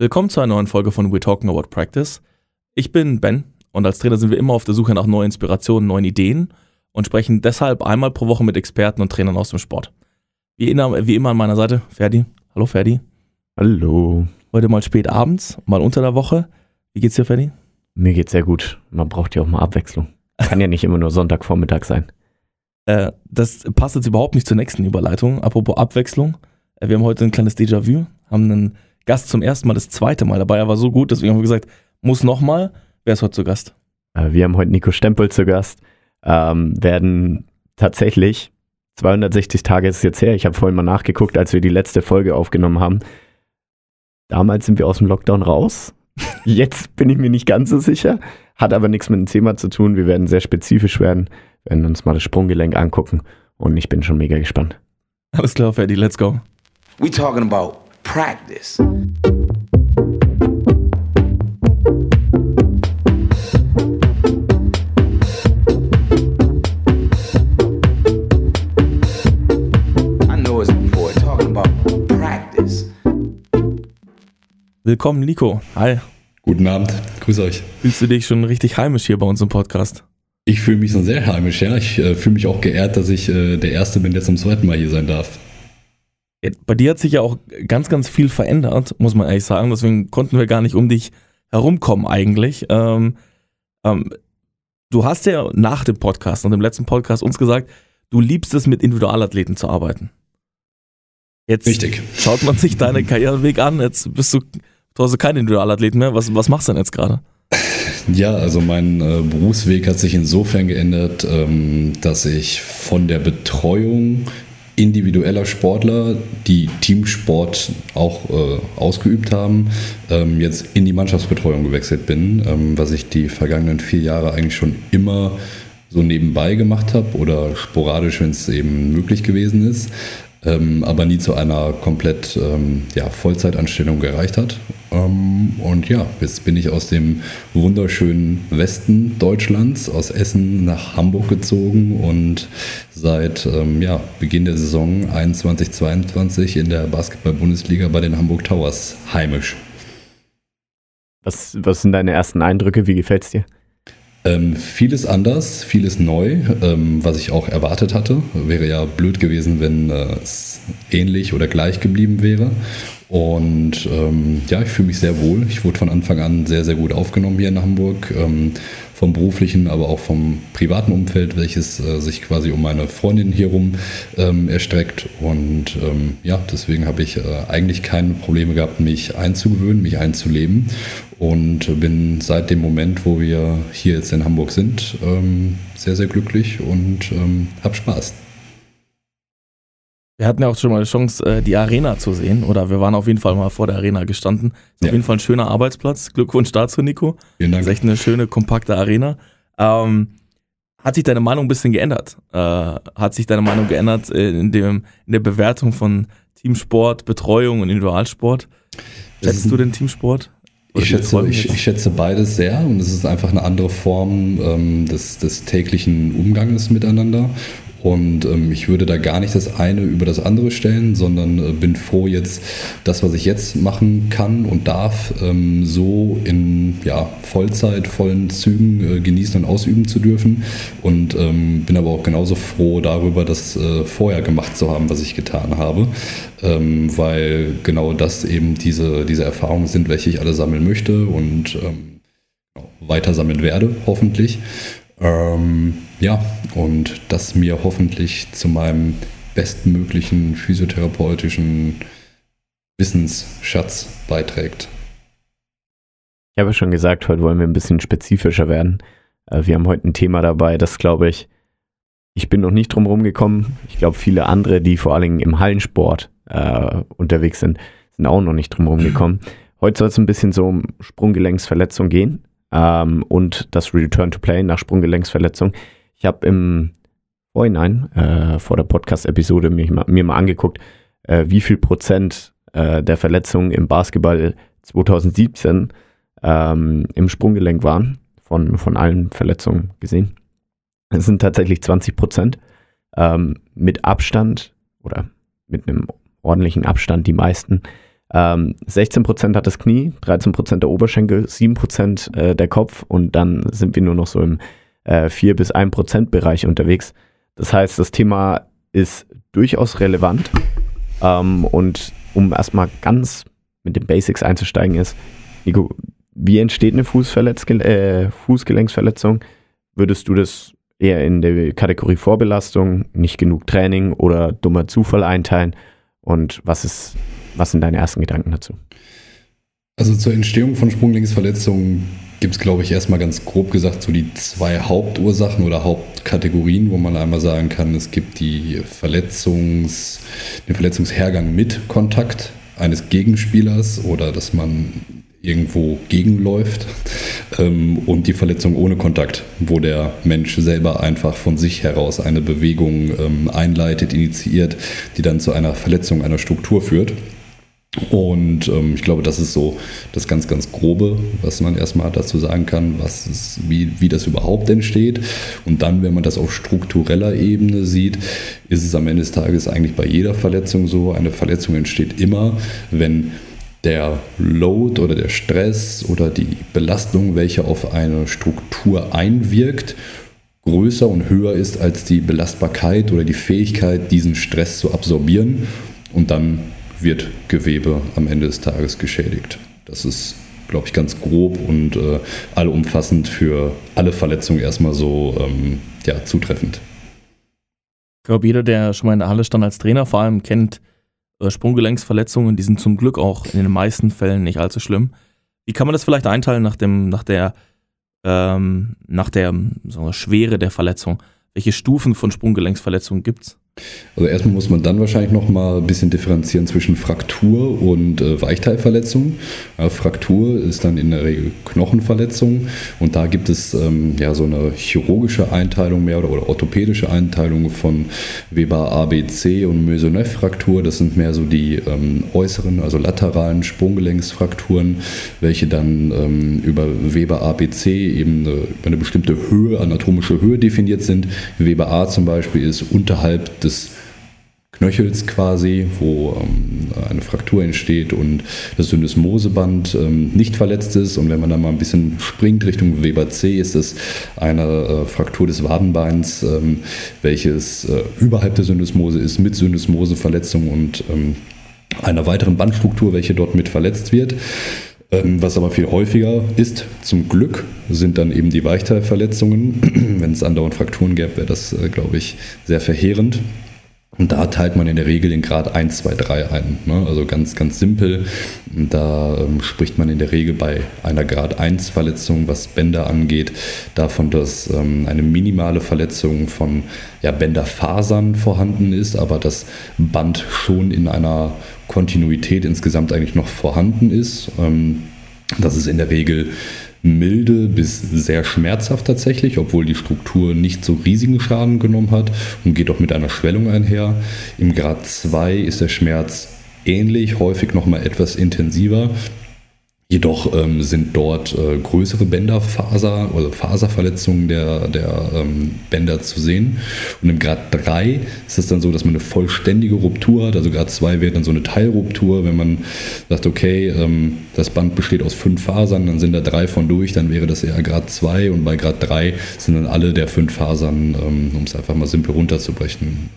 Willkommen zu einer neuen Folge von We're Talking About Practice. Ich bin Ben und als Trainer sind wir immer auf der Suche nach neuen Inspirationen, neuen Ideen und sprechen deshalb einmal pro Woche mit Experten und Trainern aus dem Sport. Wie immer, wie immer an meiner Seite, Ferdi. Hallo Ferdi. Hallo. Heute mal spät abends, mal unter der Woche. Wie geht's dir, Ferdi? Mir geht's sehr gut. Man braucht ja auch mal Abwechslung. Kann ja nicht immer nur Sonntagvormittag sein. Äh, das passt jetzt überhaupt nicht zur nächsten Überleitung. Apropos Abwechslung. Äh, wir haben heute ein kleines Déjà-vu, haben einen Gast zum ersten Mal, das zweite Mal dabei. Er war so gut, deswegen haben wir gesagt, muss nochmal. Wer ist heute zu Gast? Äh, wir haben heute Nico Stempel zu Gast. Ähm, werden tatsächlich 260 Tage ist es jetzt her. Ich habe vorhin mal nachgeguckt, als wir die letzte Folge aufgenommen haben. Damals sind wir aus dem Lockdown raus. Jetzt bin ich mir nicht ganz so sicher. Hat aber nichts mit dem Thema zu tun. Wir werden sehr spezifisch werden, werden uns mal das Sprunggelenk angucken und ich bin schon mega gespannt. Alles klar, Ferdi, let's go. We talking about practice. I know it's before talking about practice. Willkommen, Nico. Hi. Guten Abend, grüß euch. Fühlst du dich schon richtig heimisch hier bei uns im Podcast? Ich fühle mich so sehr heimisch, ja. Ich äh, fühle mich auch geehrt, dass ich äh, der Erste bin, der zum zweiten Mal hier sein darf. Bei dir hat sich ja auch ganz, ganz viel verändert, muss man ehrlich sagen. Deswegen konnten wir gar nicht um dich herumkommen eigentlich. Ähm, ähm, du hast ja nach dem Podcast und dem letzten Podcast uns gesagt, du liebst es, mit Individualathleten zu arbeiten. Jetzt Richtig. schaut man sich deinen Karriereweg an. Jetzt bist du, du hast kein Individualathlet mehr. Was, was machst du denn jetzt gerade? Ja, also mein äh, Berufsweg hat sich insofern geändert, ähm, dass ich von der Betreuung individueller Sportler, die Teamsport auch äh, ausgeübt haben, ähm, jetzt in die Mannschaftsbetreuung gewechselt bin, ähm, was ich die vergangenen vier Jahre eigentlich schon immer so nebenbei gemacht habe oder sporadisch, wenn es eben möglich gewesen ist, ähm, aber nie zu einer komplett ähm, ja, Vollzeitanstellung gereicht hat. Ähm, und ja, jetzt bin ich aus dem wunderschönen Westen Deutschlands, aus Essen nach Hamburg gezogen und seit ähm, ja, Beginn der Saison 21-22 in der Basketball-Bundesliga bei den Hamburg Towers heimisch. Was, was sind deine ersten Eindrücke? Wie gefällt's dir? Ähm, vieles anders, vieles neu, ähm, was ich auch erwartet hatte. Wäre ja blöd gewesen, wenn äh, es ähnlich oder gleich geblieben wäre. Und ähm, ja, ich fühle mich sehr wohl. Ich wurde von Anfang an sehr, sehr gut aufgenommen hier in Hamburg. Ähm, vom beruflichen, aber auch vom privaten Umfeld, welches äh, sich quasi um meine Freundin hier rum ähm, erstreckt. Und ähm, ja, deswegen habe ich äh, eigentlich keine Probleme gehabt, mich einzugewöhnen, mich einzuleben. Und bin seit dem Moment, wo wir hier jetzt in Hamburg sind, ähm, sehr, sehr glücklich und ähm, habe Spaß. Wir hatten ja auch schon mal die Chance, äh, die Arena zu sehen. Oder wir waren auf jeden Fall mal vor der Arena gestanden. Ist Ja. auf jeden Fall ein schöner Arbeitsplatz. Glückwunsch dazu, Nico. Vielen Das Dank. ist echt eine schöne, kompakte Arena. Ähm, hat sich deine Meinung ein bisschen geändert? Äh, hat sich deine Meinung geändert in, dem, in der Bewertung von Teamsport, Betreuung und Individualsport? Das Schätzt du den Teamsport? Ich schätze, ich, ich schätze beides sehr und es ist einfach eine andere Form ähm, des, des täglichen Umganges miteinander. Und ähm, ich würde da gar nicht das eine über das andere stellen, sondern äh, bin froh, jetzt das, was ich jetzt machen kann und darf, ähm, so in ja, Vollzeit, vollen Zügen äh, genießen und ausüben zu dürfen. Und ähm, bin aber auch genauso froh darüber, das äh, vorher gemacht zu haben, was ich getan habe, ähm, weil genau das eben diese, diese Erfahrungen sind, welche ich alle sammeln möchte und ähm, weiter sammeln werde, hoffentlich. Ähm, ja, und das mir hoffentlich zu meinem bestmöglichen physiotherapeutischen Wissensschatz beiträgt. Ich habe schon gesagt, heute wollen wir ein bisschen spezifischer werden. Äh, wir haben heute ein Thema dabei, das glaube ich, ich bin noch nicht drum rumgekommen. Ich glaube, viele andere, die vor allem im Hallensport äh, unterwegs sind, sind auch noch nicht drum rumgekommen. Heute soll es ein bisschen so um Sprunggelenksverletzung gehen ähm, und das Return to Play nach Sprunggelenksverletzung. Ich habe im Vorhinein, äh, vor der Podcast-Episode, mir, mal- mir mal angeguckt, äh, wie viel Prozent äh, der Verletzungen im Basketball 2017 ähm, im Sprunggelenk waren, von, von allen Verletzungen gesehen. Es sind tatsächlich 20 Prozent. Ähm, mit Abstand oder mit einem ordentlichen Abstand die meisten Ähm, 16% hat das Knie, 13% der Oberschenkel, 7% äh, der Kopf und dann sind wir nur noch so im äh, 4 bis 1% Bereich unterwegs. Das heißt, das Thema ist durchaus relevant. Ähm, und um erstmal ganz mit den Basics einzusteigen ist, Nico, wie entsteht eine äh, Fußgelenksverletzung? Würdest du das eher in der Kategorie Vorbelastung, nicht genug Training oder dummer Zufall einteilen? Und was ist, was sind deine ersten Gedanken dazu? Also zur Entstehung von Sprunglinksverletzungen gibt es, glaube ich, erstmal ganz grob gesagt so die zwei Hauptursachen oder Hauptkategorien, wo man einmal sagen kann, es gibt die Verletzungs, den Verletzungshergang mit Kontakt eines Gegenspielers oder dass man irgendwo gegenläuft ähm, und die Verletzung ohne Kontakt, wo der Mensch selber einfach von sich heraus eine Bewegung ähm, einleitet, initiiert, die dann zu einer Verletzung einer Struktur führt. Und ähm, ich glaube, das ist so das ganz, ganz Grobe, was man erstmal dazu sagen kann, was ist, wie, wie das überhaupt entsteht. Und dann, wenn man das auf struktureller Ebene sieht, ist es am Ende des Tages eigentlich bei jeder Verletzung so. Eine Verletzung entsteht immer, wenn der Load oder der Stress oder die Belastung, welche auf eine Struktur einwirkt, größer und höher ist als die Belastbarkeit oder die Fähigkeit, diesen Stress zu absorbieren. Und dann wird Gewebe am Ende des Tages geschädigt. Das ist, glaube ich, ganz grob und äh, allumfassend für alle Verletzungen erstmal so ähm, ja, zutreffend. Ich glaube, jeder, der schon mal in der Halle stand als Trainer, vor allem kennt äh, Sprunggelenksverletzungen, die sind zum Glück auch in den meisten Fällen nicht allzu schlimm. Wie kann man das vielleicht einteilen nach, dem, nach der, ähm, nach der Schwere der Verletzung? Welche Stufen von Sprunggelenksverletzungen gibt es? Also erstmal muss man dann wahrscheinlich noch mal ein bisschen differenzieren zwischen Fraktur und äh, Weichteilverletzung. Ja, Fraktur ist dann in der Regel Knochenverletzung und da gibt es ähm, ja so eine chirurgische Einteilung mehr oder, oder orthopädische Einteilung von Weber ABC und Maisonneuve-Fraktur. Das sind mehr so die ähm, äußeren, also lateralen Sprunggelenksfrakturen, welche dann ähm, über Weber ABC eben eine, eine bestimmte Höhe, anatomische Höhe definiert sind. Weber A zum Beispiel ist unterhalb des Knöchels quasi, wo ähm, eine Fraktur entsteht und das Syndesmoseband ähm, nicht verletzt ist. Und wenn man dann mal ein bisschen springt Richtung Weber C, ist es eine äh, Fraktur des Wadenbeins, ähm, welches äh, überhalb der Syndesmose ist, mit Syndesmoseverletzung und ähm, einer weiteren Bandstruktur, welche dort mit verletzt wird. Ähm, was aber viel häufiger ist, zum Glück, sind dann eben die Weichteilverletzungen. Wenn es andauernd Frakturen gäbe, wäre das, äh, glaube ich, sehr verheerend. Und da teilt man in der Regel den Grad 1, 2, 3 ein. Ne? Also ganz, ganz simpel. Da ähm, spricht man in der Regel bei einer Grad 1 Verletzung, was Bänder angeht, davon, dass ähm, eine minimale Verletzung von ja, Bänderfasern vorhanden ist, aber das Band schon in einer Kontinuität insgesamt eigentlich noch vorhanden ist. Ähm, das ist in der Regel milde bis sehr schmerzhaft tatsächlich, obwohl die Struktur nicht so riesigen Schaden genommen hat und geht auch mit einer Schwellung einher. Im Grad 2 ist der Schmerz ähnlich, häufig nochmal etwas intensiver. Jedoch ähm, sind dort äh, größere Bänderfaser oder Faserverletzungen der, der ähm, Bänder zu sehen. Und im Grad 3 ist es dann so, dass man eine vollständige Ruptur hat. Also Grad 2 wäre dann so eine Teilruptur. Wenn man sagt, okay, ähm, das Band besteht aus fünf Fasern, dann sind da drei von durch, dann wäre das eher Grad 2. Und bei Grad 3 sind dann alle der fünf Fasern, ähm, um es einfach mal simpel runterzubrechen,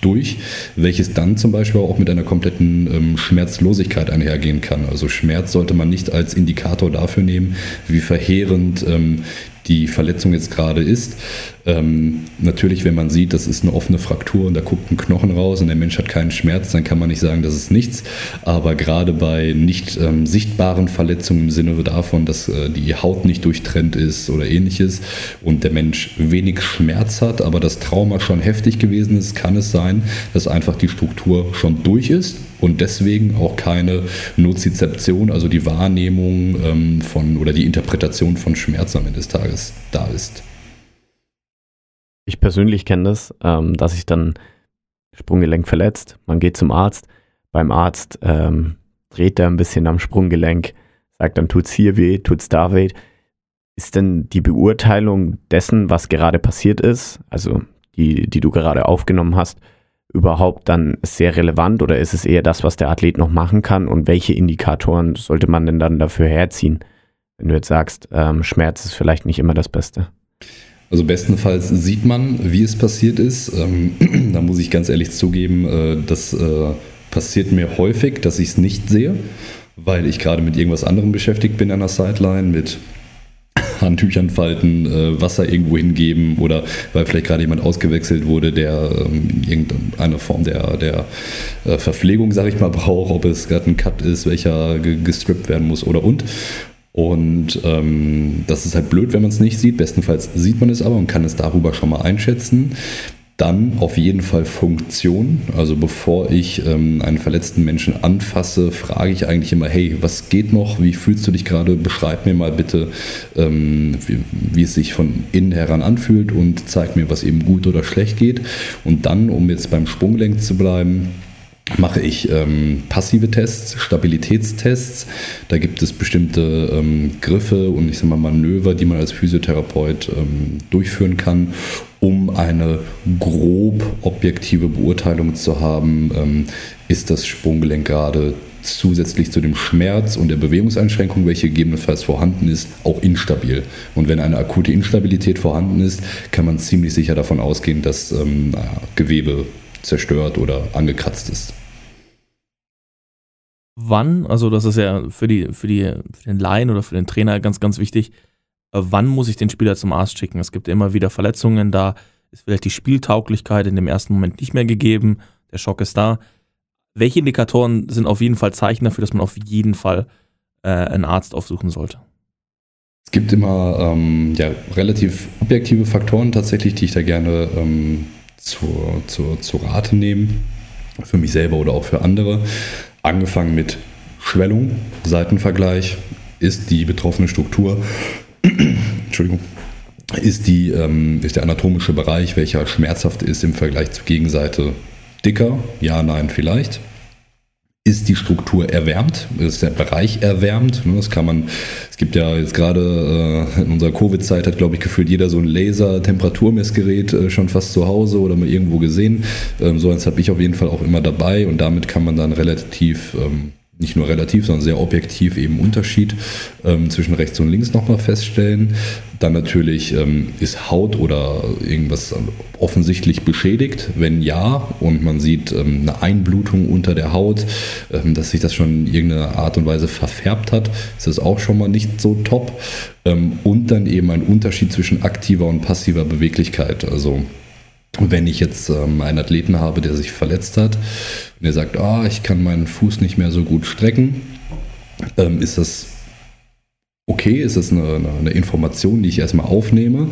durch, welches dann zum Beispiel auch mit einer kompletten ähm, Schmerzlosigkeit einhergehen kann. Also Schmerz sollte man nicht als Indikator dafür nehmen, wie verheerend ähm, die Verletzung jetzt gerade ist. Ähm, natürlich, wenn man sieht, das ist eine offene Fraktur und da guckt ein Knochen raus und der Mensch hat keinen Schmerz, dann kann man nicht sagen, das ist nichts. Aber gerade bei nicht ähm, sichtbaren Verletzungen im Sinne davon, dass äh, die Haut nicht durchtrennt ist oder ähnliches und der Mensch wenig Schmerz hat, aber das Trauma schon heftig gewesen ist, kann es sein, dass einfach die Struktur schon durch ist und deswegen auch keine Nozizeption, also die Wahrnehmung ähm, von oder die Interpretation von Schmerz am Ende des Tages da ist. Ich persönlich kenne das, ähm, dass sich dann Sprunggelenk verletzt, man geht zum Arzt, beim Arzt ähm, dreht er ein bisschen am Sprunggelenk, sagt dann tut's hier weh, tut's da weh. Ist denn die Beurteilung dessen, was gerade passiert ist, also die, die du gerade aufgenommen hast, überhaupt dann sehr relevant oder ist es eher das, was der Athlet noch machen kann und welche Indikatoren sollte man denn dann dafür herziehen, wenn du jetzt sagst, ähm, Schmerz ist vielleicht nicht immer das Beste? Also bestenfalls sieht man, wie es passiert ist. Ähm, da muss ich ganz ehrlich zugeben, äh, das äh, passiert mir häufig, dass ich es nicht sehe, weil ich gerade mit irgendwas anderem beschäftigt bin an der Sideline, mit Handtüchern falten, äh, Wasser irgendwo hingeben oder weil vielleicht gerade jemand ausgewechselt wurde, der ähm, irgendeine Form der, der äh, Verpflegung, sag ich mal, braucht, ob es gerade ein Cut ist, welcher gestrippt werden muss oder und. Und ähm, das ist halt blöd, wenn man es nicht sieht. Bestenfalls sieht man es aber und kann es darüber schon mal einschätzen. Dann auf jeden Fall Funktion. Also bevor ich ähm, einen verletzten Menschen anfasse, frage ich eigentlich immer, hey, was geht noch? Wie fühlst du dich gerade? Beschreib mir mal bitte, ähm, wie, wie, es sich von innen heran anfühlt und zeig mir, was eben gut oder schlecht geht. Und dann, um jetzt beim Sprunggelenk zu bleiben, mache ich ähm, passive Tests, Stabilitätstests. Da gibt es bestimmte ähm, Griffe und ich sage mal Manöver, die man als Physiotherapeut ähm, durchführen kann, um eine grob objektive Beurteilung zu haben, ähm, ist das Sprunggelenk gerade zusätzlich zu dem Schmerz und der Bewegungseinschränkung, welche gegebenenfalls vorhanden ist, auch instabil. Und wenn eine akute Instabilität vorhanden ist, kann man ziemlich sicher davon ausgehen, dass ähm, Gewebe zerstört oder angekratzt ist. Wann, also das ist ja für, die, für, die, für den Laien oder für den Trainer ganz, ganz wichtig, äh, wann muss ich den Spieler zum Arzt schicken? Es gibt immer wieder Verletzungen, da ist vielleicht die Spieltauglichkeit in dem ersten Moment nicht mehr gegeben, der Schock ist da. Welche Indikatoren sind auf jeden Fall Zeichen dafür, dass man auf jeden Fall äh, einen Arzt aufsuchen sollte? Es gibt immer ähm, ja, relativ objektive Faktoren tatsächlich, die ich da gerne ähm, zur, zur, zur Rate nehme, für mich selber oder auch für andere. Angefangen mit Schwellung, Seitenvergleich, ist die betroffene Struktur, Entschuldigung, ist, die, ähm, ist der anatomische Bereich, welcher schmerzhaft ist im Vergleich zur Gegenseite dicker? Ja, nein, vielleicht ist die Struktur erwärmt, ist der Bereich erwärmt. Ne, das kann man, es gibt ja jetzt gerade äh, in unserer Covid-Zeit hat, glaube ich, gefühlt jeder so ein Laser-Temperaturmessgerät äh, schon fast zu Hause oder mal irgendwo gesehen. Ähm, so eins habe ich auf jeden Fall auch immer dabei und damit kann man dann relativ ähm, nicht nur relativ, sondern sehr objektiv eben Unterschied ähm, zwischen rechts und links nochmal feststellen. Dann natürlich ähm, ist Haut oder irgendwas offensichtlich beschädigt. Wenn ja und man sieht ähm, eine Einblutung unter der Haut, ähm, dass sich das schon in irgendeiner Art und Weise verfärbt hat, ist das auch schon mal nicht so top. Ähm, und dann eben ein Unterschied zwischen aktiver und passiver Beweglichkeit. Also wenn ich jetzt ähm, einen Athleten habe, der sich verletzt hat und der sagt, ah, ich kann meinen Fuß nicht mehr so gut strecken, ähm, ist das okay, ist das eine, eine, Information, die ich erstmal aufnehme.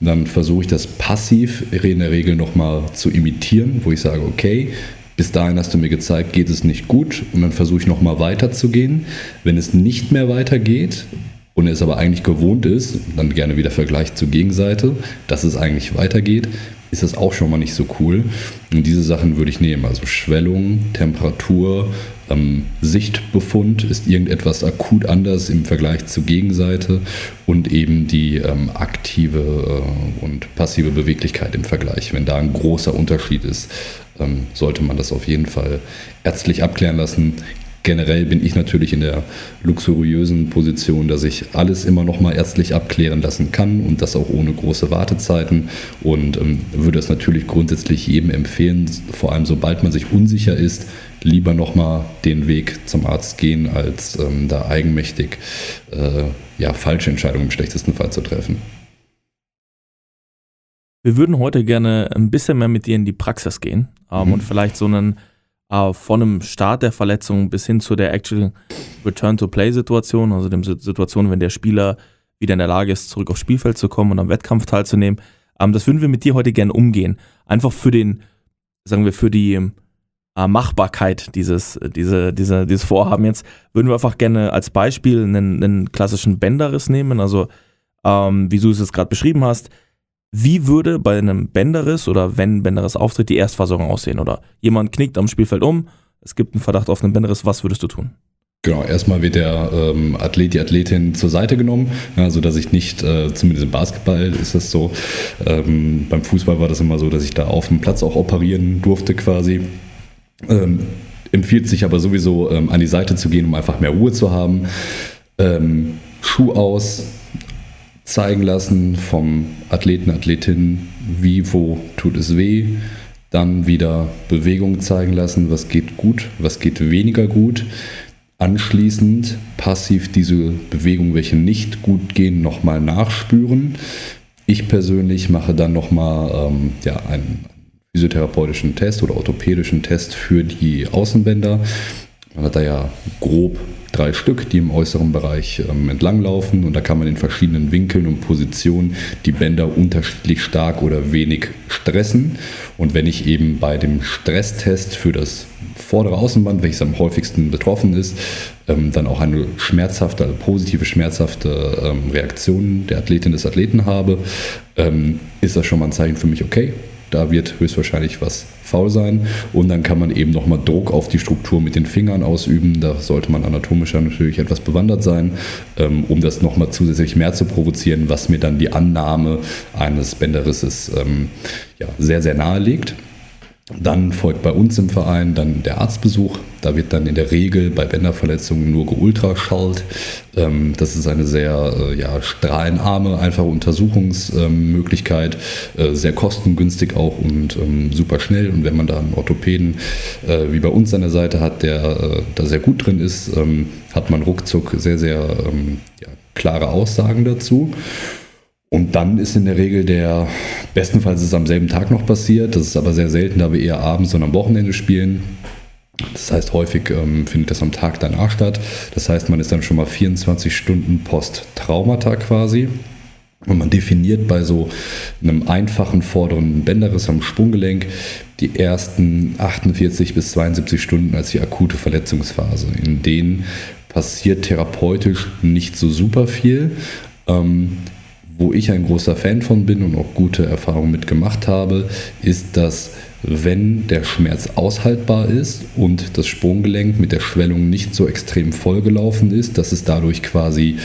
Dann versuche ich das passiv in der Regel nochmal zu imitieren, wo ich sage, okay, bis dahin hast du mir gezeigt, geht es nicht gut und dann versuche ich nochmal weiterzugehen. Wenn es nicht mehr weitergeht, und es aber eigentlich gewohnt ist, dann gerne wieder Vergleich zur Gegenseite, dass es eigentlich weitergeht, ist das auch schon mal nicht so cool. Und diese Sachen würde ich nehmen. Also Schwellung, Temperatur, ähm, Sichtbefund ist irgendetwas akut anders im Vergleich zur Gegenseite und eben die ähm, aktive äh, und passive Beweglichkeit im Vergleich. Wenn da ein großer Unterschied ist, ähm, sollte man das auf jeden Fall ärztlich abklären lassen generell bin ich natürlich in der luxuriösen Position, dass ich alles immer noch mal ärztlich abklären lassen kann und das auch ohne große Wartezeiten und ähm, würde es natürlich grundsätzlich jedem empfehlen, vor allem sobald man sich unsicher ist, lieber noch mal den Weg zum Arzt gehen, als ähm, da eigenmächtig äh, ja, falsche Entscheidungen im schlechtesten Fall zu treffen. Wir würden heute gerne ein bisschen mehr mit dir in die Praxis gehen ähm, mhm. und vielleicht so einen äh, von einem Start der Verletzung bis hin zu der actual Return-to-Play-Situation, also der Situation, wenn der Spieler wieder in der Lage ist, zurück aufs Spielfeld zu kommen und am Wettkampf teilzunehmen. Ähm, das würden wir mit dir heute gerne umgehen. Einfach für den, sagen wir, für die äh, Machbarkeit dieses, diese, diese, dieses Vorhaben jetzt, würden wir einfach gerne als Beispiel einen, einen klassischen Bänderriss nehmen. Also, ähm, wie du es jetzt gerade beschrieben hast, wie würde bei einem Bänderriss oder wenn Bänderriss auftritt, die Erstversorgung aussehen? Oder jemand knickt am Spielfeld um, es gibt einen Verdacht auf einen Bänderriss, was würdest du tun? Genau, erstmal wird der ähm, Athlet, die Athletin zur Seite genommen, ja, sodass ich nicht, äh, zumindest im Basketball ist das so, ähm, beim Fußball war das immer so, dass ich da auf dem Platz auch operieren durfte quasi. Ähm, empfiehlt sich aber sowieso ähm, an die Seite zu gehen, um einfach mehr Ruhe zu haben. Ähm, Schuh aus, zeigen lassen vom Athleten, Athletin, wie, wo tut es weh. Dann wieder Bewegung zeigen lassen, was geht gut, was geht weniger gut anschließend passiv diese Bewegungen, welche nicht gut gehen, nochmal nachspüren. Ich persönlich mache dann nochmal ähm, ja, einen physiotherapeutischen Test oder orthopädischen Test für die Außenbänder. Man hat da ja grob drei Stück, die im äußeren Bereich ähm, entlanglaufen und da kann man in verschiedenen Winkeln und Positionen die Bänder unterschiedlich stark oder wenig stressen. Und wenn ich eben bei dem Stresstest für das vordere Außenband, welches am häufigsten betroffen ist, ähm, dann auch eine schmerzhafte, also positive, schmerzhafte ähm, Reaktion der Athletin des Athleten habe, ähm, ist das schon mal ein Zeichen für mich, okay, da wird höchstwahrscheinlich was faul sein. Und dann kann man eben nochmal Druck auf die Struktur mit den Fingern ausüben. Da sollte man anatomischer natürlich etwas bewandert sein, ähm, um das nochmal zusätzlich mehr zu provozieren, was mir dann die Annahme eines Bänderrisses ähm, ja, sehr, sehr nahe liegt. Dann folgt bei uns im Verein dann der Arztbesuch. Da wird dann in der Regel bei Bänderverletzungen nur geultraschallt. Ähm, das ist eine sehr äh, ja, strahlenarme, einfache Untersuchungsmöglichkeit, äh, sehr kostengünstig auch und ähm, super schnell. Und wenn man da einen Orthopäden äh, wie bei uns an der Seite hat, der da sehr gut drin ist, ähm, hat man ruckzuck sehr, sehr ja, klare Aussagen dazu. Und dann ist in der Regel der, bestenfalls ist es am selben Tag noch passiert, das ist aber sehr selten, da wir eher abends und am Wochenende spielen. Das heißt, häufig ähm, findet das am Tag danach statt. Das heißt, man ist dann schon mal 24 Stunden post-Traumata quasi. Und man definiert bei so einem einfachen vorderen Bänderriss am Sprunggelenk die ersten 48 bis 72 Stunden als die akute Verletzungsphase. In denen passiert therapeutisch nicht so super viel. Ähm, wo ich ein großer Fan von bin und auch gute Erfahrungen mit gemacht habe, ist, dass wenn der Schmerz aushaltbar ist und das Sprunggelenk mit der Schwellung nicht so extrem vollgelaufen ist, dass es dadurch quasi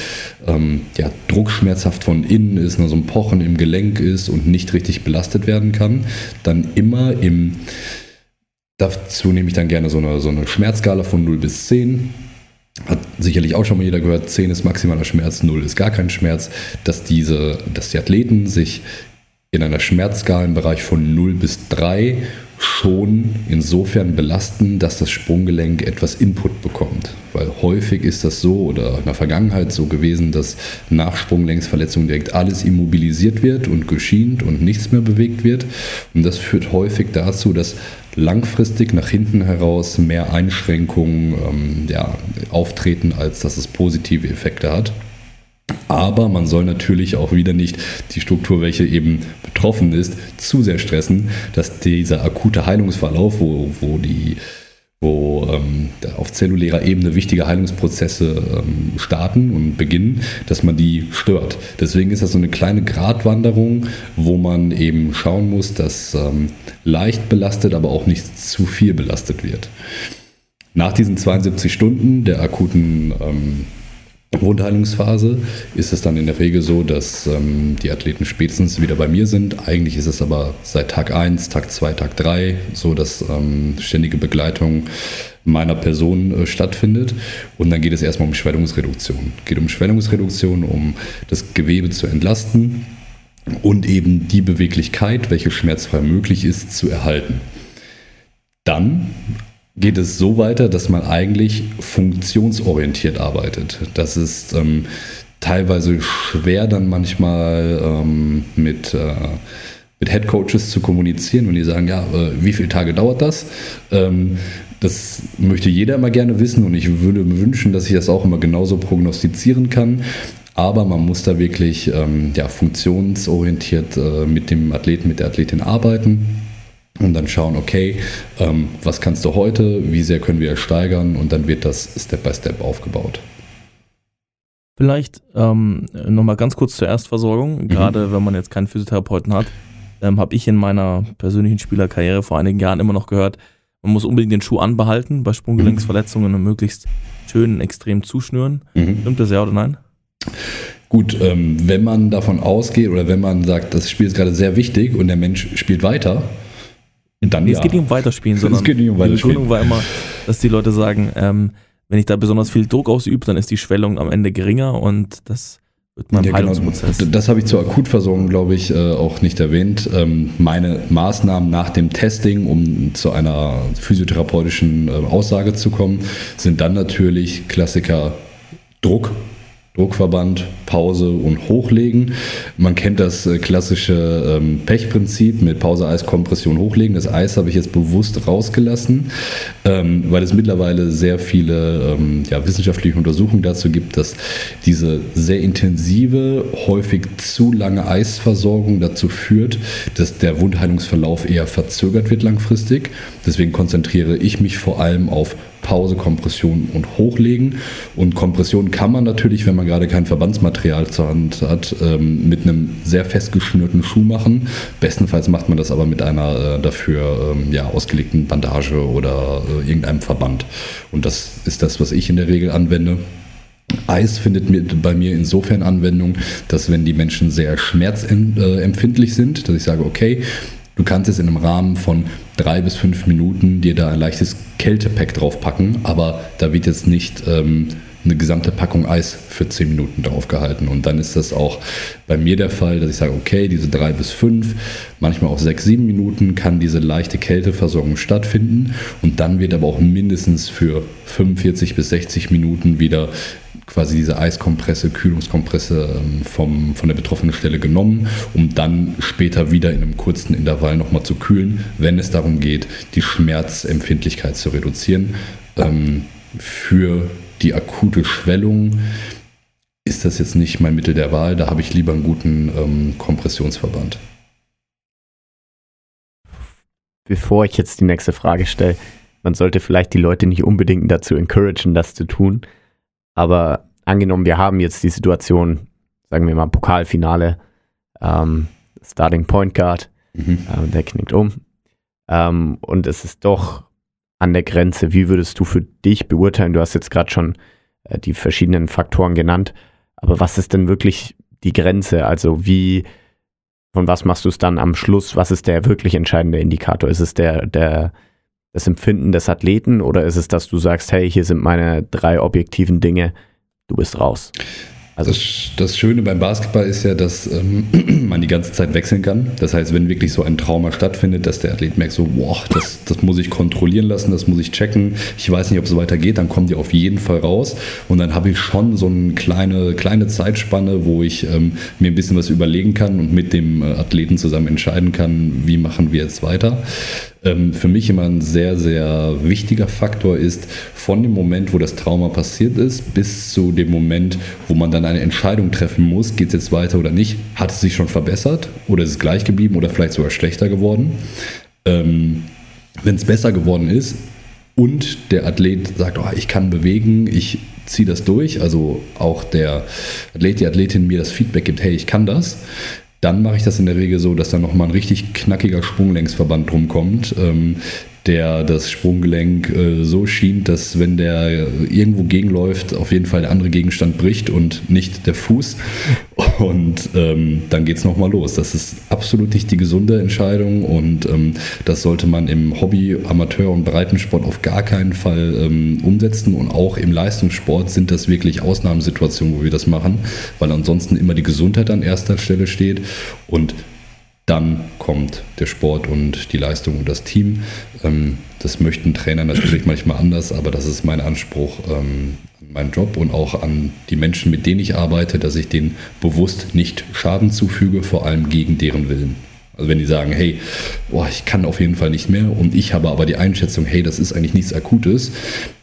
ähm, ja, druckschmerzhaft von innen ist, nur so ein Pochen im Gelenk ist und nicht richtig belastet werden kann, dann immer im, dazu nehme ich dann gerne so eine, so eine Schmerzskala von 0 bis 10 hat sicherlich auch schon mal jeder gehört, 10 ist maximaler Schmerz, 0 ist gar kein Schmerz, dass, diese, dass die Athleten sich in einer Schmerzskalenbereich von 0 bis 3 schon insofern belasten, dass das Sprunggelenk etwas Input bekommt. Weil häufig ist das so oder in der Vergangenheit so gewesen, dass nach Sprunglängsverletzungen direkt alles immobilisiert wird und geschient und nichts mehr bewegt wird. Und das führt häufig dazu, dass langfristig nach hinten heraus mehr Einschränkungen ähm, ja, auftreten, als dass es positive Effekte hat. Aber man soll natürlich auch wieder nicht die Struktur, welche eben betroffen ist, zu sehr stressen, dass dieser akute Heilungsverlauf, wo, wo die wo ähm, auf zellulärer Ebene wichtige Heilungsprozesse ähm, starten und beginnen, dass man die stört. Deswegen ist das so eine kleine Gratwanderung, wo man eben schauen muss, dass ähm, leicht belastet, aber auch nicht zu viel belastet wird. Nach diesen 72 Stunden der akuten ähm, Wundheilungsphase ist es dann in der Regel so, dass ähm, die Athleten spätestens wieder bei mir sind. Eigentlich ist es aber seit Tag 1, Tag 2, Tag 3 so, dass ähm, ständige Begleitung meiner Person äh, stattfindet. Und dann geht es erstmal um Schwellungsreduktion. Geht um Schwellungsreduktion, um das Gewebe zu entlasten und eben die Beweglichkeit, welche schmerzfrei möglich ist, zu erhalten. Dann geht es so weiter, dass man eigentlich funktionsorientiert arbeitet. Das ist ähm, teilweise schwer dann manchmal ähm, mit, äh, mit Head Coaches zu kommunizieren und die sagen, ja, äh, wie viele Tage dauert das? Ähm, das möchte jeder immer gerne wissen und ich würde mir wünschen, dass ich das auch immer genauso prognostizieren kann. Aber man muss da wirklich ähm, ja, funktionsorientiert äh, mit dem Athleten, mit der Athletin arbeiten und dann schauen, okay, ähm, was kannst du heute, wie sehr können wir es steigern und dann wird das Step by Step aufgebaut. Vielleicht ähm, nochmal ganz kurz zur Erstversorgung. Mhm. Gerade wenn man jetzt keinen Physiotherapeuten hat, ähm, habe ich in meiner persönlichen Spielerkarriere vor einigen Jahren immer noch gehört, man muss unbedingt den Schuh anbehalten bei Sprunggelenksverletzungen und möglichst schön extrem zuschnüren. Mhm. Stimmt das ja oder nein? Gut, ähm, wenn man davon ausgeht oder wenn man sagt, das Spiel ist gerade sehr wichtig und der Mensch spielt weiter, dann Nee, ja. Es geht nicht um Weiterspielen, sondern geht nicht um die Weiterspielen. Begründung war immer, dass die Leute sagen, ähm, wenn ich da besonders viel Druck ausübe, dann ist die Schwellung am Ende geringer und das wird meinem Ja, genau. Heilungsprozess. D- Das habe ich zur Akutversorgung, glaube ich, äh, auch nicht erwähnt. Ähm, Meine Maßnahmen nach dem Testing, um zu einer physiotherapeutischen äh, Aussage zu kommen, sind dann natürlich Klassiker Druck, Druckverband, Pause und Hochlegen. Man kennt das äh, klassische ähm, Pechprinzip mit Pause, Eis, Kompression, Hochlegen. Das Eis habe ich jetzt bewusst rausgelassen, ähm, weil es mittlerweile sehr viele ähm, ja, wissenschaftliche Untersuchungen dazu gibt, dass diese sehr intensive, häufig zu lange Eisversorgung dazu führt, dass der Wundheilungsverlauf eher verzögert wird langfristig. Deswegen konzentriere ich mich vor allem auf Pause, Kompression und Hochlegen. Und Kompression kann man natürlich, wenn man gerade kein Verbandsmaterial zur Hand hat, ähm, mit einem sehr festgeschnürten Schuh machen. Bestenfalls macht man das aber mit einer äh, dafür ähm, ja, ausgelegten Bandage oder äh, irgendeinem Verband. Und das ist das, was ich in der Regel anwende. Eis findet bei mir insofern Anwendung, dass wenn die Menschen sehr schmerzempfindlich sind, dass ich sage, okay, du kannst jetzt in einem Rahmen von drei bis fünf Minuten dir da ein leichtes Kältepack draufpacken, aber da wird jetzt nicht ähm, eine gesamte Packung Eis für zehn Minuten draufgehalten. Und dann ist das auch bei mir der Fall, dass ich sage, okay, diese drei bis fünf, manchmal auch sechs, sieben Minuten kann diese leichte Kälteversorgung stattfinden. Und dann wird aber auch mindestens für 45 bis 60 Minuten wieder quasi diese Eiskompresse, Kühlungskompresse ähm, vom, von der betroffenen Stelle genommen, um dann später wieder in einem kurzen Intervall nochmal zu kühlen, wenn es darum geht, die Schmerzempfindlichkeit zu reduzieren. Ähm, für die akute Schwellung ist das jetzt nicht mein Mittel der Wahl, da habe ich lieber einen guten ähm, Kompressionsverband. Bevor ich jetzt die nächste Frage stelle, man sollte vielleicht die Leute nicht unbedingt dazu encouragen, das zu tun. Aber angenommen, wir haben jetzt die Situation, sagen wir mal Pokalfinale, ähm, Starting Point Guard, Mhm. ähm, der knickt um. Ähm, und es ist doch an der Grenze. Wie würdest du für dich beurteilen? Du hast jetzt gerade schon äh, die verschiedenen Faktoren genannt. Aber was ist denn wirklich die Grenze? Also wie, von was machst du es dann am Schluss? Was ist der wirklich entscheidende Indikator? Ist es der, der, das Empfinden des Athleten oder ist es, dass du sagst, hey, hier sind meine drei objektiven Dinge, du bist raus? Also Das, das Schöne beim Basketball ist ja, dass ähm, man die ganze Zeit wechseln kann. Das heißt, wenn wirklich so ein Trauma stattfindet, dass der Athlet merkt, so, boah, das, das muss ich kontrollieren lassen, das muss ich checken. Ich weiß nicht, ob es weitergeht, dann kommen die auf jeden Fall raus. Und dann habe ich schon so eine kleine, kleine Zeitspanne, wo ich ähm, mir ein bisschen was überlegen kann und mit dem äh, Athleten zusammen entscheiden kann, wie machen wir jetzt weiter. Ähm, für mich immer ein sehr, sehr wichtiger Faktor ist, von dem Moment, wo das Trauma passiert ist, bis zu dem Moment, wo man dann eine Entscheidung treffen muss, geht es jetzt weiter oder nicht, hat es sich schon verbessert oder ist es gleich geblieben oder vielleicht sogar schlechter geworden. Ähm, Wenn es besser geworden ist und der Athlet sagt, oh, ich kann bewegen, ich ziehe das durch, also auch der Athlet, die Athletin mir das Feedback gibt, hey, ich kann das, dann mache ich das in der Regel so, dass da nochmal ein richtig knackiger Sprunggelenksverband drum kommt, ähm, der das Sprunggelenk äh, so schient, dass wenn der irgendwo gegenläuft, auf jeden Fall der andere Gegenstand bricht und nicht der Fuß. Und ähm, dann geht es nochmal los. Das ist absolut nicht die gesunde Entscheidung und ähm, das sollte man im Hobby, Amateur und Breitensport auf gar keinen Fall ähm, umsetzen. Und auch im Leistungssport sind das wirklich Ausnahmesituationen, wo wir das machen, weil ansonsten immer die Gesundheit an erster Stelle steht und dann kommt der Sport und die Leistung und das Team. Ähm, das möchten Trainer natürlich manchmal anders, aber das ist mein Anspruch ähm, an meinen Job und auch an die Menschen, mit denen ich arbeite, dass ich denen bewusst nicht Schaden zufüge, vor allem gegen deren Willen. Also wenn die sagen, hey, boah, ich kann auf jeden Fall nicht mehr und ich habe aber die Einschätzung, hey, das ist eigentlich nichts Akutes,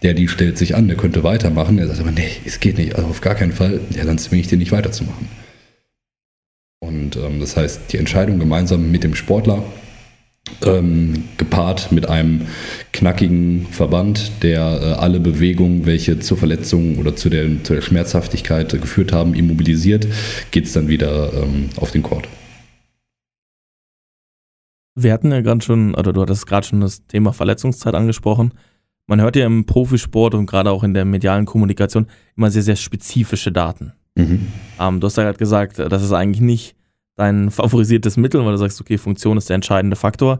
der, die stellt sich an, der könnte weitermachen, der sagt aber, nee, es geht nicht, also auf gar keinen Fall, ja, dann zwinge ich den nicht weiterzumachen. Und ähm, das heißt, die Entscheidung gemeinsam mit dem Sportler, ähm, gepaart mit einem knackigen Verband, der äh, alle Bewegungen, welche zur Verletzung oder zu der, zu der Schmerzhaftigkeit äh, geführt haben, immobilisiert, geht es dann wieder ähm, auf den Court. Wir hatten ja gerade schon, oder du hattest gerade schon das Thema Verletzungszeit angesprochen. Man hört ja im Profisport und gerade auch in der medialen Kommunikation immer sehr, sehr spezifische Daten. Mhm. Ähm, du hast ja gerade gesagt, das ist eigentlich nicht dein favorisiertes Mittel, weil du sagst, okay, Funktion ist der entscheidende Faktor.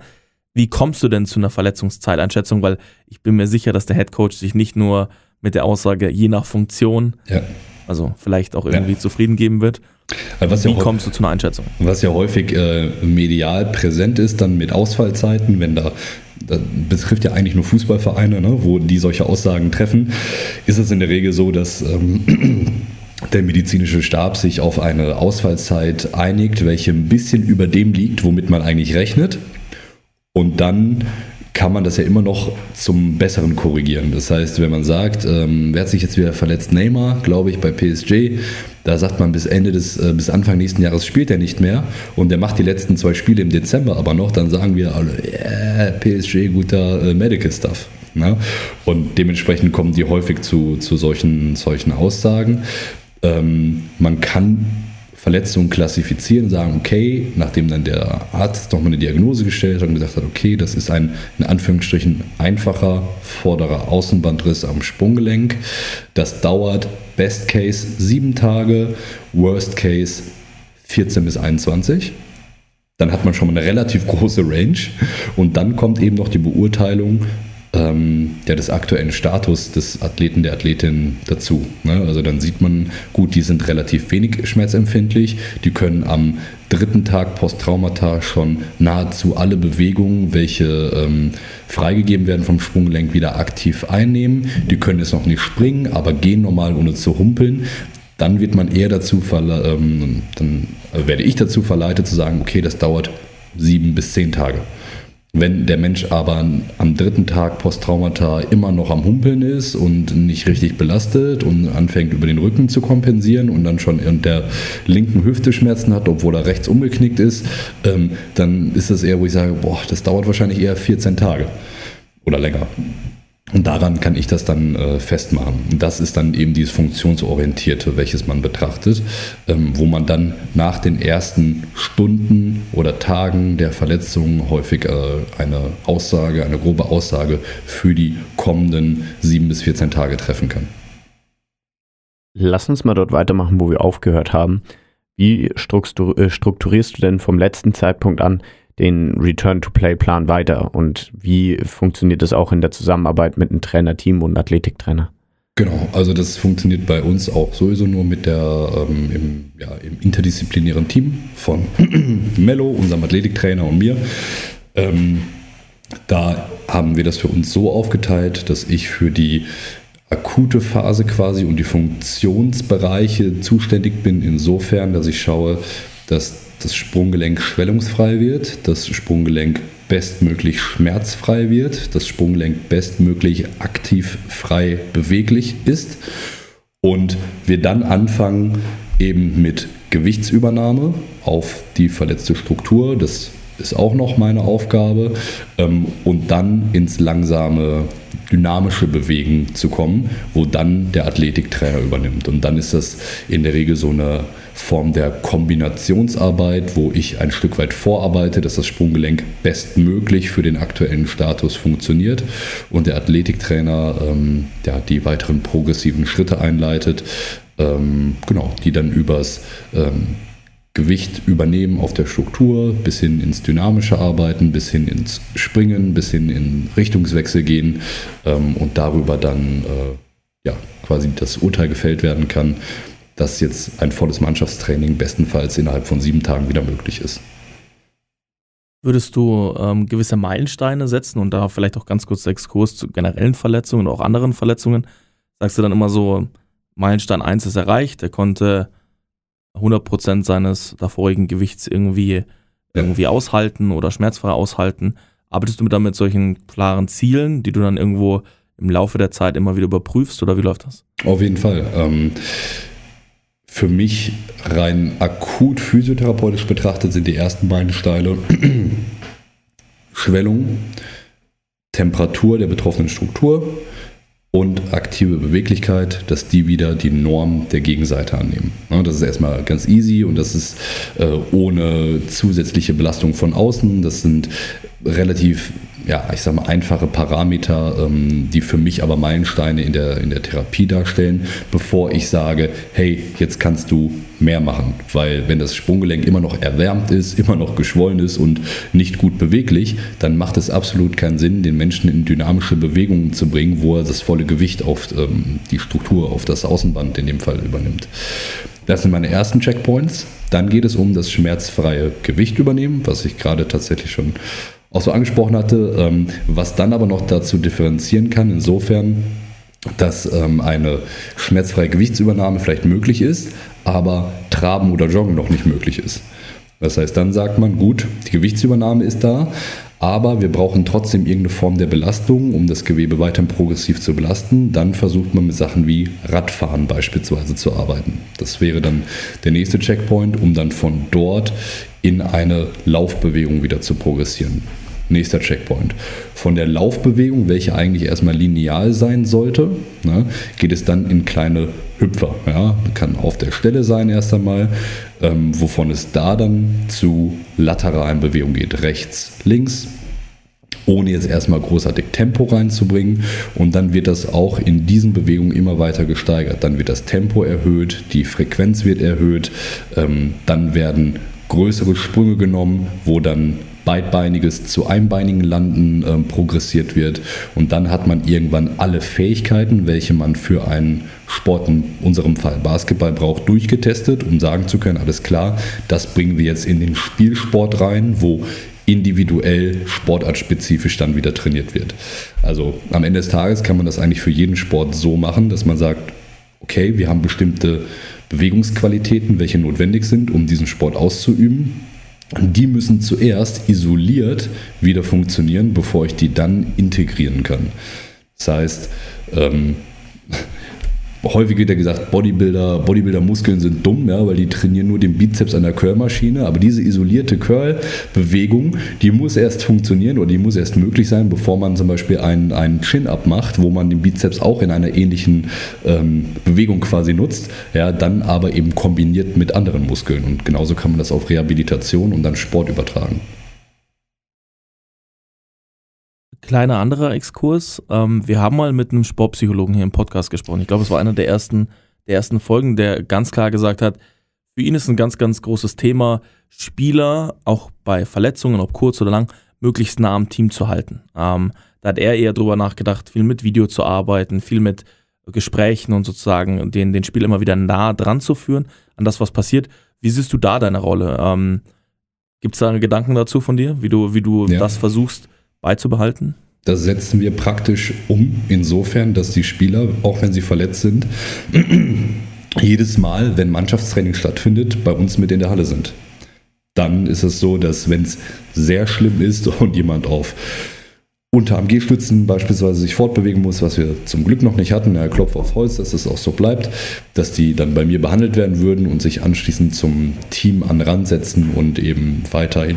Wie kommst du denn zu einer Verletzungszeiteinschätzung? Weil ich bin mir sicher, dass der Headcoach sich nicht nur mit der Aussage je nach Funktion, Ja. also vielleicht auch irgendwie Ja. zufrieden geben wird. Also Was ja, Wie häu- kommst du zu einer Einschätzung? was ja häufig äh, medial präsent ist, dann mit Ausfallzeiten, wenn da, das betrifft ja eigentlich nur Fußballvereine, ne, wo die solche Aussagen treffen, ist es in der Regel so, dass ähm, der medizinische Stab sich auf eine Ausfallzeit einigt, welche ein bisschen über dem liegt, womit man eigentlich rechnet. Und dann kann man das ja immer noch zum Besseren korrigieren. Das heißt, wenn man sagt, ähm, wer hat sich jetzt wieder verletzt? Neymar, glaube ich, bei PSG. Da sagt man, bis Ende des, äh, bis Anfang nächsten Jahres spielt er nicht mehr und der macht die letzten zwei Spiele im Dezember aber noch, dann sagen wir alle, yeah, PSG, guter äh, Medical Stuff. Ne? Und dementsprechend kommen die häufig zu, zu solchen, solchen Aussagen. Ähm, man kann Verletzungen klassifizieren, sagen, okay, nachdem dann der Arzt nochmal eine Diagnose gestellt hat und gesagt hat, okay, das ist ein in Anführungsstrichen einfacher vorderer Außenbandriss am Sprunggelenk. Das dauert Best Case sieben Tage, Worst Case 14 bis 21. Dann hat man schon mal eine relativ große Range und dann kommt eben noch die Beurteilung ähm, ja, des aktuellen Status des Athleten, der Athletin dazu. Ne? Also dann sieht man, gut, die sind relativ wenig schmerzempfindlich, die können am dritten Tag Posttraumata schon nahezu alle Bewegungen, welche ähm, freigegeben werden vom Sprunggelenk, wieder aktiv einnehmen. Die können jetzt noch nicht springen, aber gehen normal, ohne zu humpeln dann wird man eher dazu ähm, dann werde ich dazu verleitet zu sagen, okay, das dauert sieben bis zehn Tage. Wenn der Mensch aber am dritten Tag Posttraumata immer noch am Humpeln ist und nicht richtig belastet und anfängt über den Rücken zu kompensieren und dann schon in der linken Hüfte Schmerzen hat, obwohl er rechts umgeknickt ist, ähm, dann ist das eher, wo ich sage, boah, das dauert wahrscheinlich eher 14 Tage oder länger. Und daran kann ich das dann äh, festmachen. Und das ist dann eben dieses Funktionsorientierte, welches man betrachtet, ähm, wo man dann nach den ersten Stunden oder Tagen der Verletzung häufig äh, eine Aussage, eine grobe Aussage für die kommenden sieben bis 14 Tage treffen kann. Lass uns mal dort weitermachen, wo wir aufgehört haben. Wie äh, strukturierst du denn vom letzten Zeitpunkt an den Return-to-Play-Plan weiter und wie funktioniert das auch in der Zusammenarbeit mit einem Trainerteam und Athletiktrainer? Genau, also das funktioniert bei uns auch sowieso nur mit der ähm, im, ja, im interdisziplinären Team von Mello, unserem Athletiktrainer und mir. Ähm, da haben wir das für uns so aufgeteilt, dass ich für die akute Phase quasi und die Funktionsbereiche zuständig bin, insofern, dass ich schaue, dass das Sprunggelenk schwellungsfrei wird, das Sprunggelenk bestmöglich schmerzfrei wird, das Sprunggelenk bestmöglich aktiv frei beweglich ist und wir dann anfangen eben mit Gewichtsübernahme auf die verletzte Struktur, das ist auch noch meine Aufgabe, ähm, und dann ins langsame dynamische Bewegen zu kommen, wo dann der Athletiktrainer übernimmt. Und dann ist das in der Regel so eine Form der Kombinationsarbeit, wo ich ein Stück weit vorarbeite, dass das Sprunggelenk bestmöglich für den aktuellen Status funktioniert und der Athletiktrainer ähm, ja, die weiteren progressiven Schritte einleitet, ähm, genau, die dann übers ähm, Gewicht übernehmen auf der Struktur, bis hin ins dynamische Arbeiten, bis hin ins Springen, bis hin in Richtungswechsel gehen ähm, und darüber dann äh, ja, quasi das Urteil gefällt werden kann, dass jetzt ein volles Mannschaftstraining bestenfalls innerhalb von sieben Tagen wieder möglich ist. Würdest du ähm, gewisse Meilensteine setzen und da vielleicht auch ganz kurz Exkurs zu generellen Verletzungen und auch anderen Verletzungen? Sagst du dann immer so, Meilenstein 1 ist erreicht, er konnte 100% seines davorigen Gewichts irgendwie, irgendwie aushalten oder schmerzfrei aushalten. Arbeitest du dann mit solchen klaren Zielen, die du dann irgendwo im Laufe der Zeit immer wieder überprüfst oder wie läuft das? Auf jeden Fall. Ähm, für mich rein akut physiotherapeutisch betrachtet sind die ersten beiden Steine Schwellung, Temperatur der betroffenen Struktur und aktive Beweglichkeit, dass die wieder die Norm der Gegenseite annehmen. Das ist erstmal ganz easy und das ist äh, ohne zusätzliche Belastung von außen. Das sind relativ, ja, ich sag mal, einfache Parameter, ähm, die für mich aber Meilensteine in der, in der Therapie darstellen, bevor ich sage, hey, jetzt kannst du mehr machen. Weil wenn das Sprunggelenk immer noch erwärmt ist, immer noch geschwollen ist und nicht gut beweglich, dann macht es absolut keinen Sinn, den Menschen in dynamische Bewegungen zu bringen, wo er das volle Gewicht auf ähm, die Struktur, auf das Außenband in dem Fall übernimmt. Das sind meine ersten Checkpoints. Dann geht es um das schmerzfreie Gewicht übernehmen, was ich gerade tatsächlich schon auch so angesprochen hatte, ähm, was dann aber noch dazu differenzieren kann, insofern, dass ähm, eine schmerzfreie Gewichtsübernahme vielleicht möglich ist, aber Traben oder Joggen noch nicht möglich ist. Das heißt, dann sagt man, gut, die Gewichtsübernahme ist da, aber wir brauchen trotzdem irgendeine Form der Belastung, um das Gewebe weiterhin progressiv zu belasten. Dann versucht man mit Sachen wie Radfahren beispielsweise zu arbeiten. Das wäre dann der nächste Checkpoint, um dann von dort in eine Laufbewegung wieder zu progressieren. Nächster Checkpoint. Von der Laufbewegung, welche eigentlich erstmal lineal sein sollte, ne, geht es dann in kleine Hüpfer. Ja. Kann auf der Stelle sein erst einmal, ähm, wovon es da dann zu lateralen Bewegungen geht. Rechts, links, ohne jetzt erstmal großartig Tempo reinzubringen. Und dann wird das auch in diesen Bewegungen immer weiter gesteigert. Dann wird das Tempo erhöht, die Frequenz wird erhöht, ähm, dann werden größere Sprünge genommen, wo dann beidbeiniges zu einbeinigen Landen ähm, progressiert wird. Und dann hat man irgendwann alle Fähigkeiten, welche man für einen Sport, in unserem Fall Basketball, braucht, durchgetestet, um sagen zu können, alles klar, das bringen wir jetzt in den Spielsport rein, wo individuell sportartspezifisch dann wieder trainiert wird. Also am Ende des Tages kann man das eigentlich für jeden Sport so machen, dass man sagt, okay, wir haben bestimmte Bewegungsqualitäten, welche notwendig sind, um diesen Sport auszuüben die müssen zuerst isoliert wieder funktionieren, bevor ich die dann integrieren kann. Das heißt, ähm, häufig wird ja gesagt, Bodybuilder, Bodybuilder-Muskeln sind dumm, ja, weil die trainieren nur den Bizeps an der Curl-Maschine. Aber diese isolierte Curl-Bewegung, die muss erst funktionieren oder die muss erst möglich sein, bevor man zum Beispiel einen, einen Chin-Up macht, wo man den Bizeps auch in einer ähnlichen ähm, Bewegung quasi nutzt, ja, dann aber eben kombiniert mit anderen Muskeln. Und genauso kann man das auf Rehabilitation und dann Sport übertragen. Kleiner anderer Exkurs. Ähm, wir haben mal mit einem Sportpsychologen hier im Podcast gesprochen. Ich glaube, es war einer der ersten, der ersten Folgen, der ganz klar gesagt hat, für ihn ist ein ganz, ganz großes Thema, Spieler auch bei Verletzungen, ob kurz oder lang, möglichst nah am Team zu halten. Ähm, da hat er eher drüber nachgedacht, viel mit Video zu arbeiten, viel mit Gesprächen und sozusagen den, den Spiel immer wieder nah dran zu führen an das, was passiert. Wie siehst du da deine Rolle? Ähm, Gibt es da Gedanken dazu von dir, wie du, wie du ja. das versuchst beizubehalten? Das setzen wir praktisch um, insofern, dass die Spieler, auch wenn sie verletzt sind, jedes Mal, wenn Mannschaftstraining stattfindet, bei uns mit in der Halle sind. Dann ist es so, dass wenn es sehr schlimm ist und jemand auf Unterarm G-Stützen beispielsweise sich fortbewegen muss, was wir zum Glück noch nicht hatten, er klopft auf Holz, dass es auch so bleibt, dass die dann bei mir behandelt werden würden und sich anschließend zum Team an Rand setzen und eben weiterhin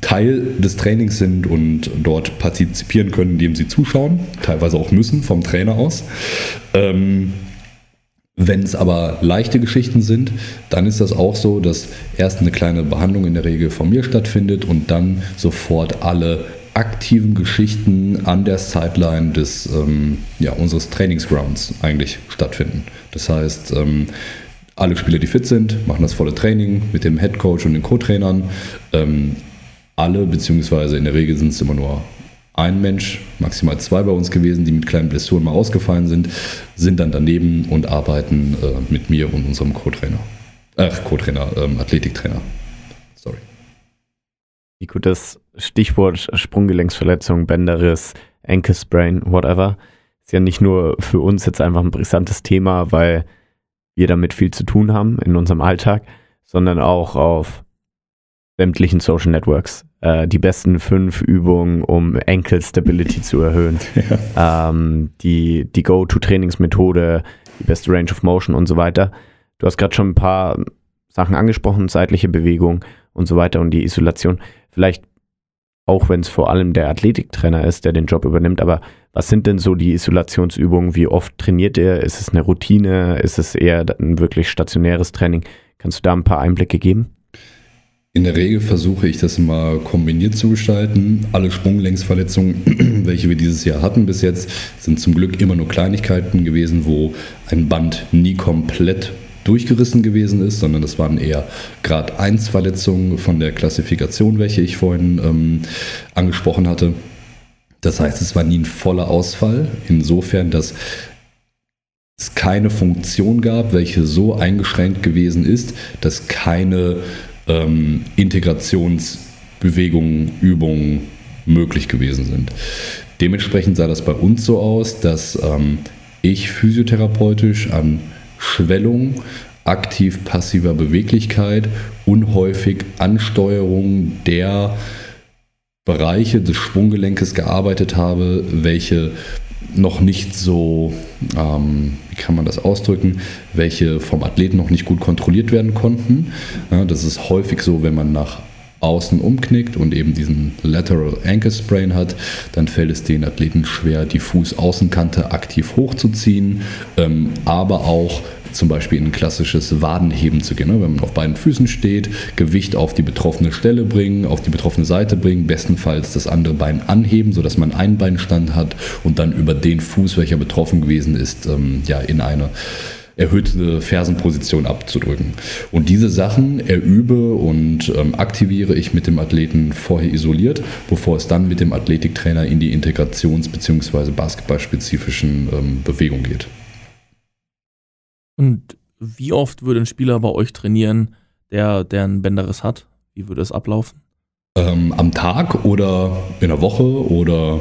Teil des Trainings sind und dort partizipieren können, indem sie zuschauen, teilweise auch müssen vom Trainer aus. Ähm, wenn es aber leichte Geschichten sind, dann ist das auch so, dass erst eine kleine Behandlung in der Regel von mir stattfindet und dann sofort alle aktiven Geschichten an der Sideline des, ähm, ja, unseres Trainingsgrounds eigentlich stattfinden. Das heißt, ähm, alle Spieler, die fit sind, machen das volle Training mit dem Head Coach und den Co-Trainern. Ähm, alle, beziehungsweise in der Regel sind es immer nur ein Mensch, maximal zwei bei uns gewesen, die mit kleinen Blessuren mal ausgefallen sind, sind dann daneben und arbeiten äh, mit mir und unserem Co-Trainer. Ach, Co-Trainer, ähm, Athletiktrainer. Sorry. Wie gut das Stichwort Sprunggelenksverletzung, Bänderriss, Ankle-Sprain, whatever, ist ja nicht nur für uns jetzt einfach ein brisantes Thema, weil wir damit viel zu tun haben in unserem Alltag, sondern auch auf sämtlichen Social Networks die besten fünf Übungen, um Ankle Stability zu erhöhen. Ja. Ähm, die die Go-To-Trainingsmethode, die beste Range of Motion und so weiter. Du hast gerade schon ein paar Sachen angesprochen, seitliche Bewegung und so weiter und die Isolation. Vielleicht auch wenn es vor allem der Athletiktrainer ist, der den Job übernimmt, aber was sind denn so die Isolationsübungen? Wie oft trainiert er? Ist es eine Routine? Ist es eher ein wirklich stationäres Training? Kannst du da ein paar Einblicke geben? In der Regel versuche ich das immer kombiniert zu gestalten. Alle Sprunglängsverletzungen, welche wir dieses Jahr hatten bis jetzt, sind zum Glück immer nur Kleinigkeiten gewesen, wo ein Band nie komplett durchgerissen gewesen ist, sondern das waren eher Grad 1 Verletzungen von der Klassifikation, welche ich vorhin ähm, angesprochen hatte. Das heißt, es war nie ein voller Ausfall, insofern, dass es keine Funktion gab, welche so eingeschränkt gewesen ist, dass keine ähm, Integrationsbewegungen, Übungen möglich gewesen sind. Dementsprechend sah das bei uns so aus, dass ähm, ich physiotherapeutisch an Schwellung, aktiv-passiver Beweglichkeit, unhäufig Ansteuerung der Bereiche des Sprunggelenkes gearbeitet habe, welche noch nicht so, ähm, wie kann man das ausdrücken, welche vom Athleten noch nicht gut kontrolliert werden konnten. Ja, das ist häufig so, wenn man nach außen umknickt und eben diesen Lateral Ankle Sprain hat, dann fällt es den Athleten schwer, die Fußaußenkante aktiv hochzuziehen, ähm, aber auch zum Beispiel in ein klassisches Wadenheben zu gehen. Ne? Wenn man auf beiden Füßen steht, Gewicht auf die betroffene Stelle bringen, auf die betroffene Seite bringen, bestenfalls das andere Bein anheben, sodass man einen Beinstand hat und dann über den Fuß, welcher betroffen gewesen ist, ähm, ja, in eine erhöhte Fersenposition abzudrücken. Und diese Sachen erübe und ähm, aktiviere ich mit dem Athleten vorher isoliert, bevor es dann mit dem Athletiktrainer in die Integrations- bzw. basketballspezifischen ähm, Bewegungen geht. Und wie oft würde ein Spieler bei euch trainieren, der, der ein Bänderriss hat? Wie würde es ablaufen? Ähm, am Tag oder in der Woche oder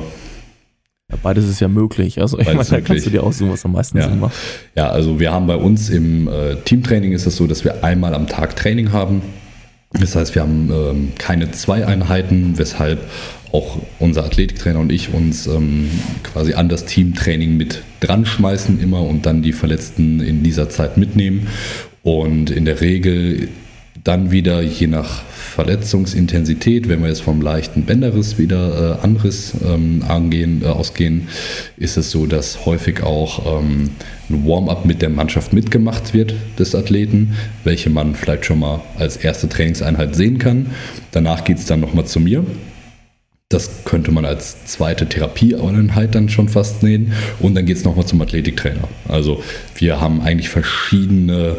ja, beides ist ja möglich. Also ich meine, da kannst du dir aussuchen, was am meisten ja. Sinn macht. Ja, also wir haben bei uns im äh, Teamtraining ist es so, dass wir einmal am Tag Training haben. Das heißt, wir haben ähm, keine zwei Einheiten, weshalb auch unser Athletiktrainer und ich uns ähm, quasi an das Teamtraining mit dran schmeißen immer und dann die Verletzten in dieser Zeit mitnehmen. Und in der Regel dann wieder je nach Verletzungsintensität, wenn wir jetzt vom leichten Bänderriss wieder äh, Anriss ähm, angehen, äh, ausgehen, ist es so, dass häufig auch ähm, ein Warm-up mit der Mannschaft mitgemacht wird des Athleten, welche man vielleicht schon mal als erste Trainingseinheit sehen kann. Danach geht es dann nochmal zu mir. Das könnte man als zweite Therapieeinheit dann schon fast sehen. Und dann geht es nochmal zum Athletiktrainer. Also wir haben eigentlich verschiedene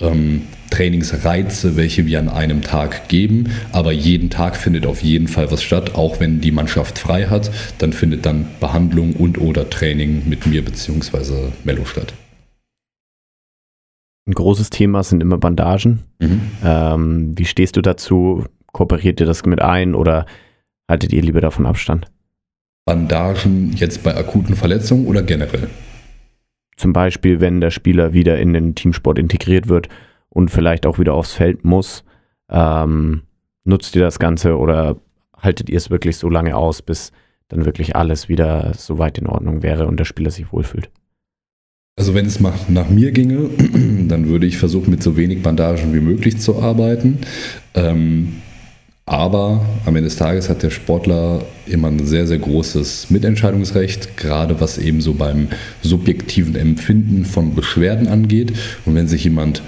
ähm, Trainingsreize, welche wir an einem Tag geben. Aber jeden Tag findet auf jeden Fall was statt. Auch wenn die Mannschaft frei hat, dann findet dann Behandlung und oder Training mit mir bzw. Mello statt. Ein großes Thema sind immer Bandagen. Mhm. Ähm, wie stehst du dazu? Kooperiert ihr das mit ein oder haltet ihr lieber davon Abstand? Bandagen jetzt bei akuten Verletzungen oder generell? Zum Beispiel, wenn der Spieler wieder in den Teamsport integriert wird und vielleicht auch wieder aufs Feld muss. Ähm, nutzt ihr das Ganze oder haltet ihr es wirklich so lange aus, bis dann wirklich alles wieder so weit in Ordnung wäre und der Spieler sich wohlfühlt? Also wenn es nach mir ginge, dann würde ich versuchen, mit so wenig Bandagen wie möglich zu arbeiten. Ähm, aber am Ende des Tages hat der Sportler immer ein sehr, sehr großes Mitentscheidungsrecht, gerade was eben so beim subjektiven Empfinden von Beschwerden angeht. Und wenn sich jemand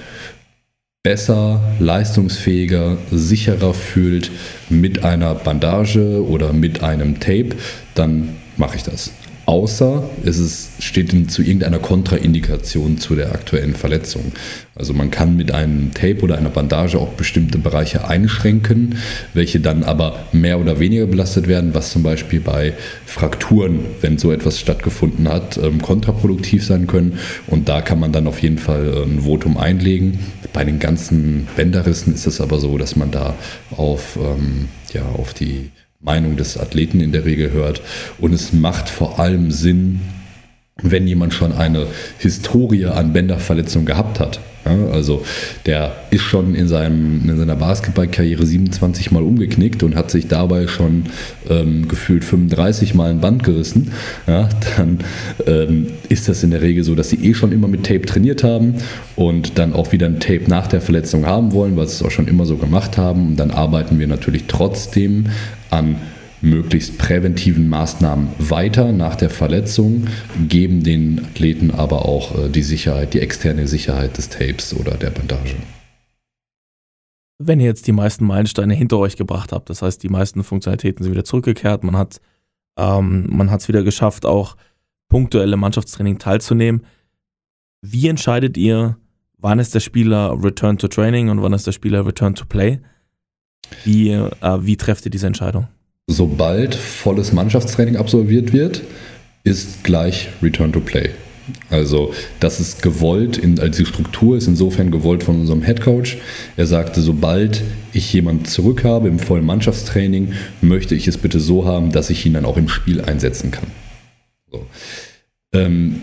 besser, leistungsfähiger, sicherer fühlt mit einer Bandage oder mit einem Tape, dann mache ich das außer es ist, steht in, zu irgendeiner Kontraindikation zu der aktuellen Verletzung. Also man kann mit einem Tape oder einer Bandage auch bestimmte Bereiche einschränken, welche dann aber mehr oder weniger belastet werden, was zum Beispiel bei Frakturen, wenn so etwas stattgefunden hat, ähm, kontraproduktiv sein können. Und da kann man dann auf jeden Fall äh, ein Votum einlegen. Bei den ganzen Bänderrissen ist es aber so, dass man da auf, ähm, ja, auf die Meinung des Athleten in der Regel hört. Und es macht vor allem Sinn, wenn jemand schon eine Historie an Bänderverletzungen gehabt hat. Ja, also der ist schon in, seinem, in seiner Basketballkarriere 27 Mal umgeknickt und hat sich dabei schon ähm, gefühlt 35 Mal ein Band gerissen. Ja, dann ähm, ist das in der Regel so, dass sie eh schon immer mit Tape trainiert haben und dann auch wieder ein Tape nach der Verletzung haben wollen, weil sie es auch schon immer so gemacht haben. Und dann arbeiten wir natürlich trotzdem an möglichst präventiven Maßnahmen weiter nach der Verletzung, geben den Athleten aber auch äh, die Sicherheit, die externe Sicherheit des Tapes oder der Bandage. Wenn ihr jetzt die meisten Meilensteine hinter euch gebracht habt, das heißt, die meisten Funktionalitäten sind wieder zurückgekehrt, man hat ähm, es wieder geschafft, auch punktuelle Mannschaftstraining teilzunehmen. Wie entscheidet ihr, wann ist der Spieler Return to Training und wann ist der Spieler Return to Play? Wie, äh, wie trefft ihr diese Entscheidung? Sobald volles Mannschaftstraining absolviert wird, ist gleich Return to Play. Also das ist gewollt, in, also die Struktur ist insofern gewollt von unserem Head Coach. Er sagte, sobald ich jemanden zurück habe im vollen Mannschaftstraining, möchte ich es bitte so haben, dass ich ihn dann auch im Spiel einsetzen kann. So. Ähm,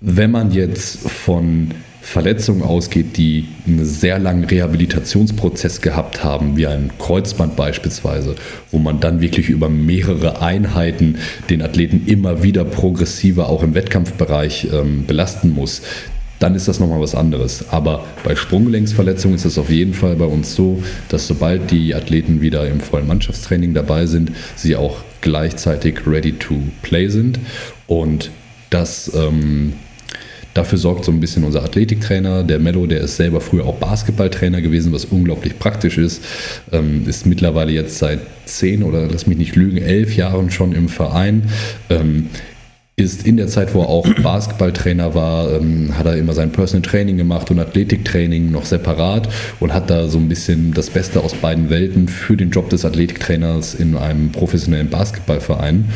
wenn man jetzt von Verletzungen ausgeht, die einen sehr langen Rehabilitationsprozess gehabt haben, wie ein Kreuzband beispielsweise, wo man dann wirklich über mehrere Einheiten den Athleten immer wieder progressiver auch im Wettkampfbereich ähm, belasten muss, dann ist das nochmal was anderes. Aber bei Sprunggelenksverletzungen ist es auf jeden Fall bei uns so, dass sobald die Athleten wieder im vollen Mannschaftstraining dabei sind, sie auch gleichzeitig ready to play sind und das ähm, Dafür sorgt so ein bisschen unser Athletiktrainer, der Mello, der ist selber früher auch Basketballtrainer gewesen, was unglaublich praktisch ist. Ähm, ist mittlerweile jetzt seit zehn oder lass mich nicht lügen, elf Jahren schon im Verein. Ähm, ist in der Zeit, wo er auch Basketballtrainer war, ähm, hat er immer sein Personal Training gemacht und Athletiktraining noch separat und hat da so ein bisschen das Beste aus beiden Welten für den Job des Athletiktrainers in einem professionellen Basketballverein.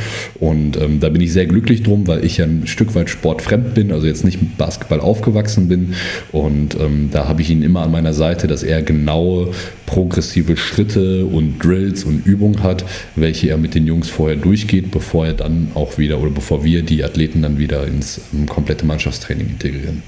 Und ähm, da bin ich sehr glücklich drum, weil ich ja ein Stück weit sportfremd bin, also jetzt nicht mit Basketball aufgewachsen bin. Und ähm, da habe ich ihn immer an meiner Seite, dass er genaue progressive Schritte und Drills und Übungen hat, welche er mit den Jungs vorher durchgeht, bevor er dann auch wieder oder bevor wir die Athleten dann wieder ins um, komplette Mannschaftstraining integrieren.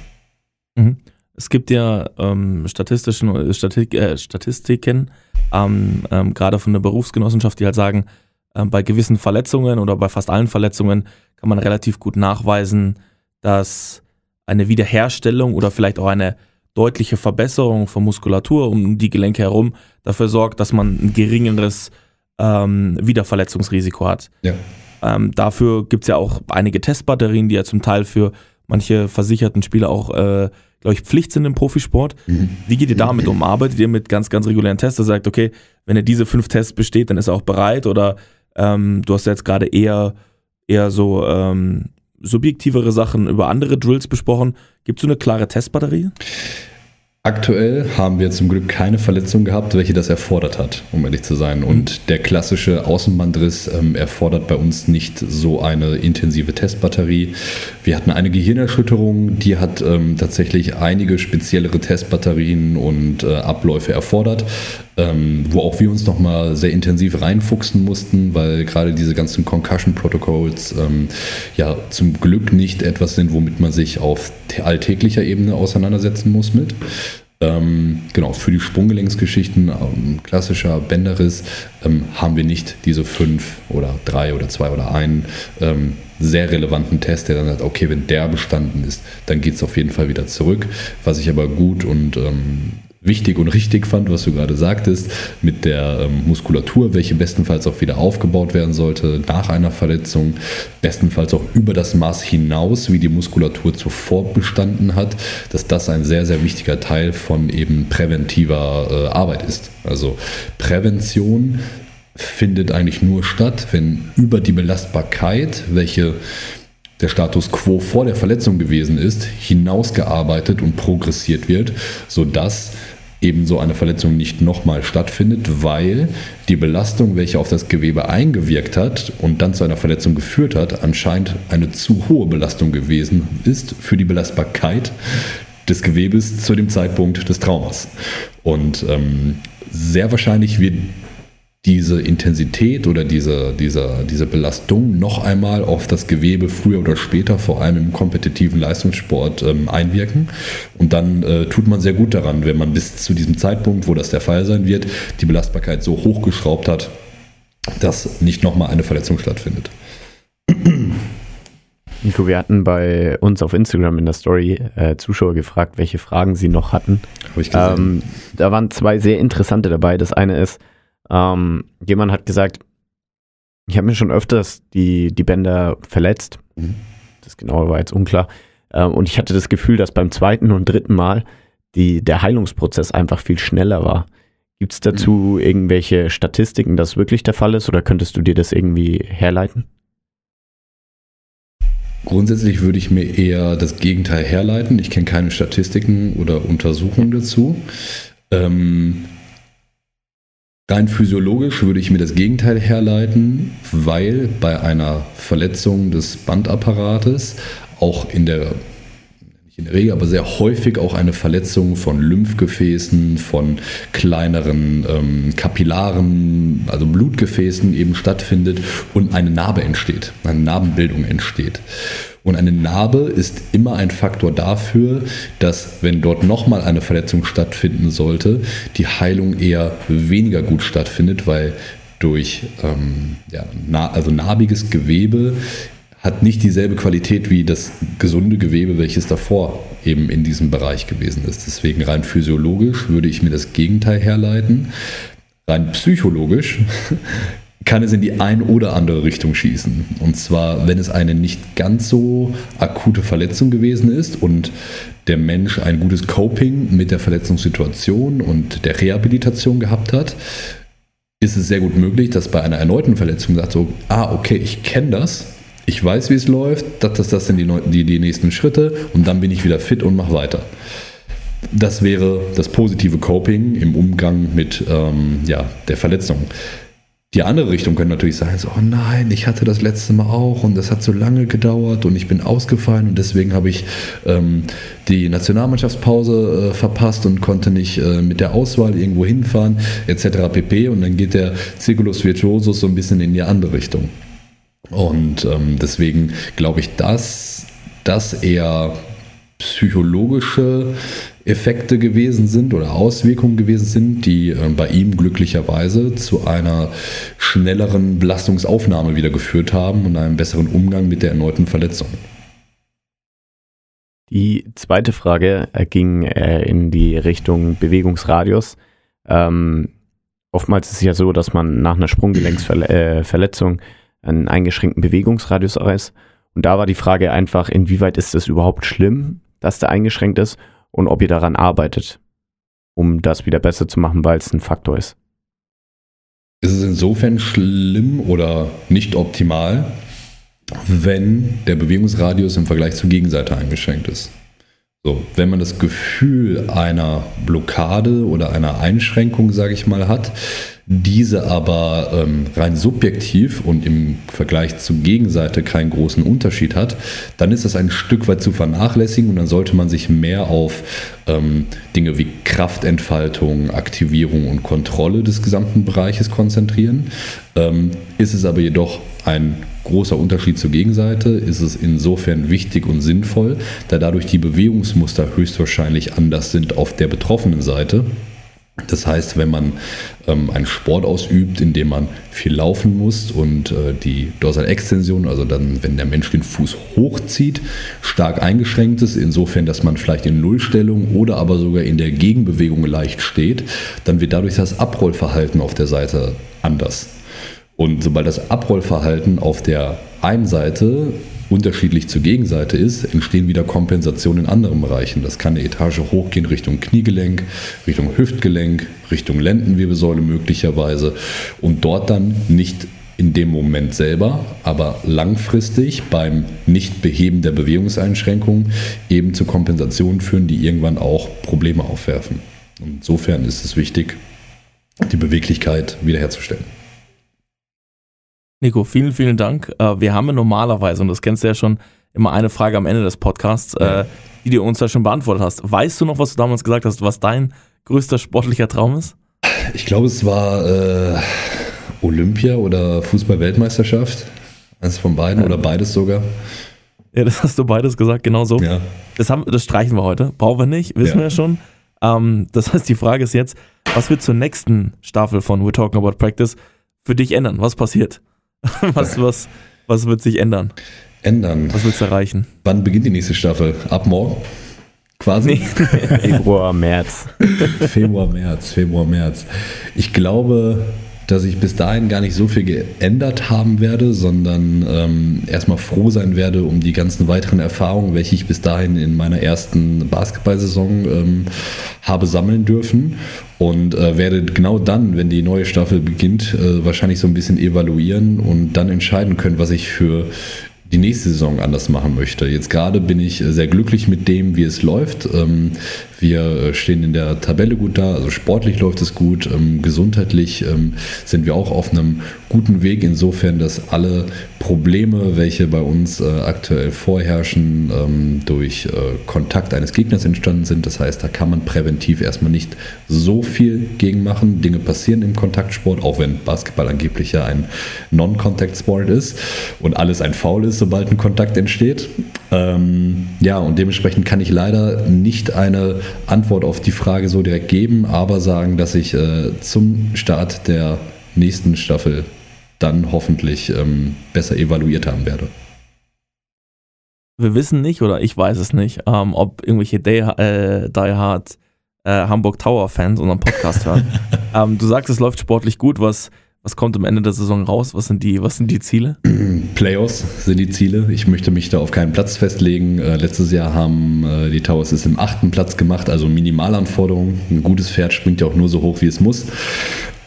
Mhm. Es gibt ja ähm, statistischen, äh, Statik, äh, Statistiken, ähm, ähm, gerade von der Berufsgenossenschaft, die halt sagen, äh, bei gewissen Verletzungen oder bei fast allen Verletzungen kann man relativ gut nachweisen, dass eine Wiederherstellung oder vielleicht auch eine deutliche Verbesserung von Muskulatur um die Gelenke herum dafür sorgt, dass man ein geringeres ähm, Wiederverletzungsrisiko hat. Ja. Ähm, dafür gibt es ja auch einige Testbatterien, die ja zum Teil für manche versicherten Spieler auch, äh, glaube ich, Pflicht sind im Profisport. Mhm. Wie geht ihr damit um? Arbeitet ihr mit ganz, ganz regulären Tests? Das sagt, okay, wenn er diese fünf Tests besteht, dann ist er auch bereit? Oder ähm, du hast ja jetzt gerade eher, eher so ähm, subjektivere Sachen über andere Drills besprochen. Gibt es so eine klare Testbatterie? Aktuell haben wir zum Glück keine Verletzung gehabt, welche das erfordert hat, um ehrlich zu sein. Und mhm. der klassische Außenbandriss ähm, erfordert bei uns nicht so eine intensive Testbatterie. Wir hatten eine Gehirnerschütterung, die hat ähm, tatsächlich einige speziellere Testbatterien und äh, Abläufe erfordert ähm, wo auch wir uns nochmal sehr intensiv reinfuchsen mussten, weil gerade diese ganzen Concussion Protocols ähm, ja zum Glück nicht etwas sind, womit man sich auf alltäglicher Ebene auseinandersetzen muss mit. Ähm, genau, für die Sprunggelenksgeschichten, ähm, klassischer Bänderriss, ähm, haben wir nicht diese fünf oder drei oder zwei oder einen ähm, sehr relevanten Test, der dann sagt, okay, wenn der bestanden ist, dann geht es auf jeden Fall wieder zurück. Was ich aber gut und ähm, wichtig und richtig fand, was du gerade sagtest, mit der ähm, Muskulatur, welche bestenfalls auch wieder aufgebaut werden sollte nach einer Verletzung, bestenfalls auch über das Maß hinaus, wie die Muskulatur zuvor bestanden hat, dass das ein sehr, sehr wichtiger Teil von eben präventiver äh, Arbeit ist. Also Prävention findet eigentlich nur statt, wenn über die Belastbarkeit, welche der Status quo vor der Verletzung gewesen ist, hinausgearbeitet und progressiert wird, sodass eben so eine Verletzung nicht nochmal stattfindet, weil die Belastung, welche auf das Gewebe eingewirkt hat und dann zu einer Verletzung geführt hat, anscheinend eine zu hohe Belastung gewesen ist für die Belastbarkeit des Gewebes zu dem Zeitpunkt des Traumas. Und ähm, sehr wahrscheinlich wird diese Intensität oder diese, diese, diese Belastung noch einmal auf das Gewebe früher oder später, vor allem im kompetitiven Leistungssport, ähm, einwirken. Und dann äh, tut man sehr gut daran, wenn man bis zu diesem Zeitpunkt, wo das der Fall sein wird, die Belastbarkeit so hochgeschraubt hat, dass nicht nochmal eine Verletzung stattfindet. Nico, wir hatten bei uns auf Instagram in der Story äh, Zuschauer gefragt, welche Fragen sie noch hatten. Habe ich gesehen. Ähm, da waren zwei sehr interessante dabei. Das eine ist, ähm, jemand hat gesagt, Ich habe mir schon öfters die, die Bänder verletzt. Mhm. Das genaue war jetzt unklar. Ähm, Und ich hatte das Gefühl, dass beim zweiten und dritten Mal die, der Heilungsprozess einfach viel schneller war. Gibt es dazu irgendwelche Statistiken, dass wirklich der Fall ist oder könntest du dir das irgendwie herleiten? Grundsätzlich würde ich mir eher das Gegenteil herleiten. Ich kenne keine Statistiken oder Untersuchungen dazu. Ähm, rein physiologisch würde ich mir das Gegenteil herleiten, weil bei einer Verletzung des Bandapparates auch in der nicht in der Regel, aber sehr häufig auch eine Verletzung von Lymphgefäßen, von kleineren ähm, Kapillaren, also Blutgefäßen eben stattfindet und eine Narbe entsteht, eine Narbenbildung entsteht. Und eine Narbe ist immer ein Faktor dafür, dass wenn dort nochmal eine Verletzung stattfinden sollte, die Heilung eher weniger gut stattfindet, weil durch ähm, ja, na, also narbiges Gewebe hat nicht dieselbe Qualität wie das gesunde Gewebe, welches davor eben in diesem Bereich gewesen ist. Deswegen rein physiologisch würde ich mir das Gegenteil herleiten. Rein psychologisch kann es in die ein oder andere Richtung schießen. Und zwar, wenn es eine nicht ganz so akute Verletzung gewesen ist und der Mensch ein gutes Coping mit der Verletzungssituation und der Rehabilitation gehabt hat, ist es sehr gut möglich, dass bei einer erneuten Verletzung sagt so, ah, okay, ich kenne das, ich weiß, wie es läuft, das, das, das sind die, die, die nächsten Schritte und dann bin ich wieder fit und mache weiter. Das wäre das positive Coping im Umgang mit ähm, ja, der Verletzung. Die andere Richtung könnte natürlich sein, so, oh nein, ich hatte das letzte Mal auch und das hat so lange gedauert und ich bin ausgefallen und deswegen habe ich ähm, die Nationalmannschaftspause äh, verpasst und konnte nicht äh, mit der Auswahl irgendwo hinfahren, etc. pp. Und dann geht der Circulus Virtuosus so ein bisschen in die andere Richtung. Und ähm, deswegen glaube ich, dass das eher psychologische Effekte gewesen sind oder Auswirkungen gewesen sind, die äh, bei ihm glücklicherweise zu einer schnelleren Belastungsaufnahme wieder geführt haben und einem besseren Umgang mit der erneuten Verletzung. Die zweite Frage äh, ging äh, in die Richtung Bewegungsradius. Ähm, oftmals ist es ja so, dass man nach einer Sprunggelenksverletzung einen eingeschränkten Bewegungsradius weiß. Und da war die Frage einfach, inwieweit ist es überhaupt schlimm, dass der eingeschränkt ist und ob ihr daran arbeitet, um das wieder besser zu machen, weil es ein Faktor ist. Ist es insofern schlimm oder nicht optimal, wenn der Bewegungsradius im Vergleich zur Gegenseite eingeschränkt ist? So, wenn man das Gefühl einer Blockade oder einer Einschränkung, sage ich mal, hat, diese aber ähm, rein subjektiv und im Vergleich zur Gegenseite keinen großen Unterschied hat, dann ist das ein Stück weit zu vernachlässigen und dann sollte man sich mehr auf ähm, Dinge wie Kraftentfaltung, Aktivierung und Kontrolle des gesamten Bereiches konzentrieren. Ähm, ist es aber jedoch ein großer Unterschied zur Gegenseite, ist es insofern wichtig und sinnvoll, da dadurch die Bewegungsmuster höchstwahrscheinlich anders sind auf der betroffenen Seite. Das heißt, wenn man ähm, einen Sport ausübt, in dem man viel laufen muss und äh, die Dorsalextension, also dann, wenn der Mensch den Fuß hochzieht, stark eingeschränkt ist, insofern, dass man vielleicht in Nullstellung oder aber sogar in der Gegenbewegung leicht steht, dann wird dadurch das Abrollverhalten auf der Seite anders. Und sobald das Abrollverhalten auf der einen Seite unterschiedlich zur Gegenseite ist, entstehen wieder Kompensationen in anderen Bereichen. Das kann eine Etage hochgehen Richtung Kniegelenk, Richtung Hüftgelenk, Richtung Lendenwirbelsäule möglicherweise und dort dann nicht in dem Moment selber, aber langfristig beim Nichtbeheben der Bewegungseinschränkungen eben zu Kompensationen führen, die irgendwann auch Probleme aufwerfen. Insofern ist es wichtig, die Beweglichkeit wiederherzustellen. Nico, vielen, vielen Dank. Äh, Wir haben ja normalerweise, und das kennst du ja schon, immer eine Frage am Ende des Podcasts, äh, die du uns ja schon beantwortet hast. Weißt du noch, was du damals gesagt hast, was dein größter sportlicher Traum ist? Ich glaube, es war äh, Olympia oder Fußball-Weltmeisterschaft. Eins von beiden oder beides sogar. Ja, das hast du beides gesagt, genau so. Ja. Das, haben, das streichen wir heute. Brauchen wir nicht, wissen Ja. wir ja schon. Ähm, das heißt, die Frage ist jetzt, was wird zur nächsten Staffel von We're Talking About Practice für dich ändern? Was passiert? was, was, was wird sich ändern? Ändern. Was willst du erreichen? Wann beginnt die nächste Staffel? Ab morgen? Quasi? Februar, März. Februar, März, Februar, März. Ich glaube, dass ich bis dahin gar nicht so viel geändert haben werde, sondern ähm, erstmal froh sein werde um die ganzen weiteren Erfahrungen, welche ich bis dahin in meiner ersten Basketballsaison ähm, habe sammeln dürfen. Und äh, werde genau dann, wenn die neue Staffel beginnt, äh, wahrscheinlich so ein bisschen evaluieren und dann entscheiden können, was ich für die nächste Saison anders machen möchte. Jetzt gerade bin ich sehr glücklich mit dem, wie es läuft. Ähm, wir äh, stehen in der Tabelle gut da, also sportlich läuft es gut, ähm, gesundheitlich ähm, sind wir auch auf einem guten Weg, insofern, dass alle Probleme, welche bei uns äh, aktuell vorherrschen, ähm, durch äh, Kontakt eines Gegners entstanden sind. Das heißt, da kann man präventiv erstmal nicht so viel gegen machen. Dinge passieren im Kontaktsport, auch wenn Basketball angeblich ja ein Non-Contact-Sport ist und alles ein Foul ist, sobald ein Kontakt entsteht. Ähm, ja, und dementsprechend kann ich leider nicht eine Antwort auf die Frage so direkt geben, aber sagen, dass ich äh, zum Start der nächsten Staffel dann hoffentlich ähm, besser evaluiert haben werde. Wir wissen nicht, oder ich weiß es nicht, ähm, ob irgendwelche Die, äh, Die Hard äh, Hamburg Tower Fans unseren Podcast hören. Ähm, du sagst, es läuft sportlich gut. Was, was kommt am Ende der Saison raus? Was sind die, was sind die Ziele? Playoffs sind die Ziele. Ich möchte mich da auf keinen Platz festlegen. Äh, letztes Jahr haben äh, die Towers es im achten Platz gemacht, also Minimalanforderungen. Ein gutes Pferd springt ja auch nur so hoch, wie es muss.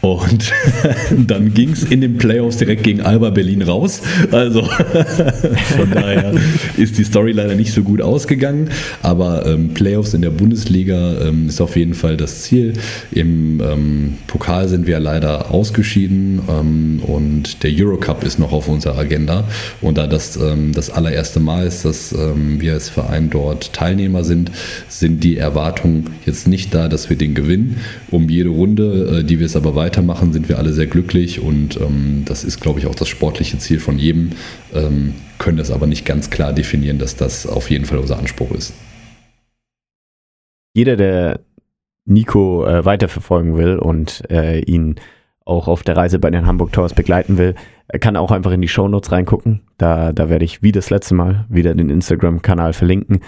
Und dann ging es in den Playoffs direkt gegen Alba Berlin raus. Also von daher ist die Story leider nicht so gut ausgegangen. Aber ähm, Playoffs in der Bundesliga ähm, ist auf jeden Fall das Ziel. Im ähm, Pokal sind wir leider ausgeschieden ähm, und der Eurocup ist noch auf unserer Agenda. Und da das ähm, das allererste Mal ist, dass ähm, wir als Verein dort Teilnehmer sind, sind die Erwartungen jetzt nicht da, dass wir den gewinnen. Um jede Runde, äh, die wir es aber weiter weitermachen, sind wir alle sehr glücklich und ähm, das ist, glaube ich, auch das sportliche Ziel von jedem, ähm, können das aber nicht ganz klar definieren, dass das auf jeden Fall unser Anspruch ist. Jeder, der Nico äh, weiterverfolgen will und äh, ihn auch auf der Reise bei den Hamburg Towers begleiten will, kann auch einfach in die Shownotes reingucken. Da, da werde ich wie das letzte Mal wieder den Instagram-Kanal verlinken.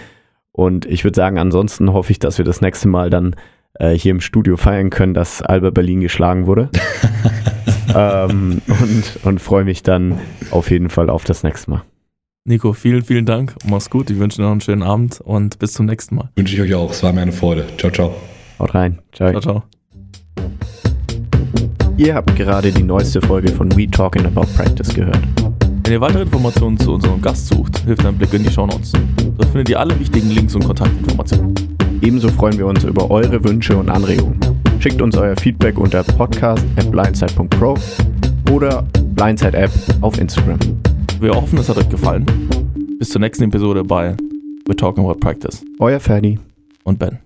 Und ich würde sagen, ansonsten hoffe ich, dass wir das nächste Mal dann äh, hier im Studio feiern können, dass Alba Berlin geschlagen wurde. ähm, und und freue mich dann auf jeden Fall auf das nächste Mal. Nico, vielen, vielen Dank. Mach's gut. Ich wünsche dir noch einen schönen Abend und bis zum nächsten Mal. Wünsche ich euch auch. Es war mir eine Freude. Ciao, ciao. Haut rein. Ciao, ciao. ciao. Ihr habt gerade die neueste Folge von We Talking About Practice gehört. Wenn ihr weitere Informationen zu unserem Gast sucht, hilft ein Blick in die Shownotes. Dort findet ihr alle wichtigen Links und Kontaktinformationen. Ebenso freuen wir uns über eure Wünsche und Anregungen. Schickt uns euer Feedback unter podcast.blindside.pro oder Blindside App auf Instagram. Wir hoffen, es hat euch gefallen. Bis zur nächsten Episode bei We're Talking About Practice. Euer Ferdi und Ben.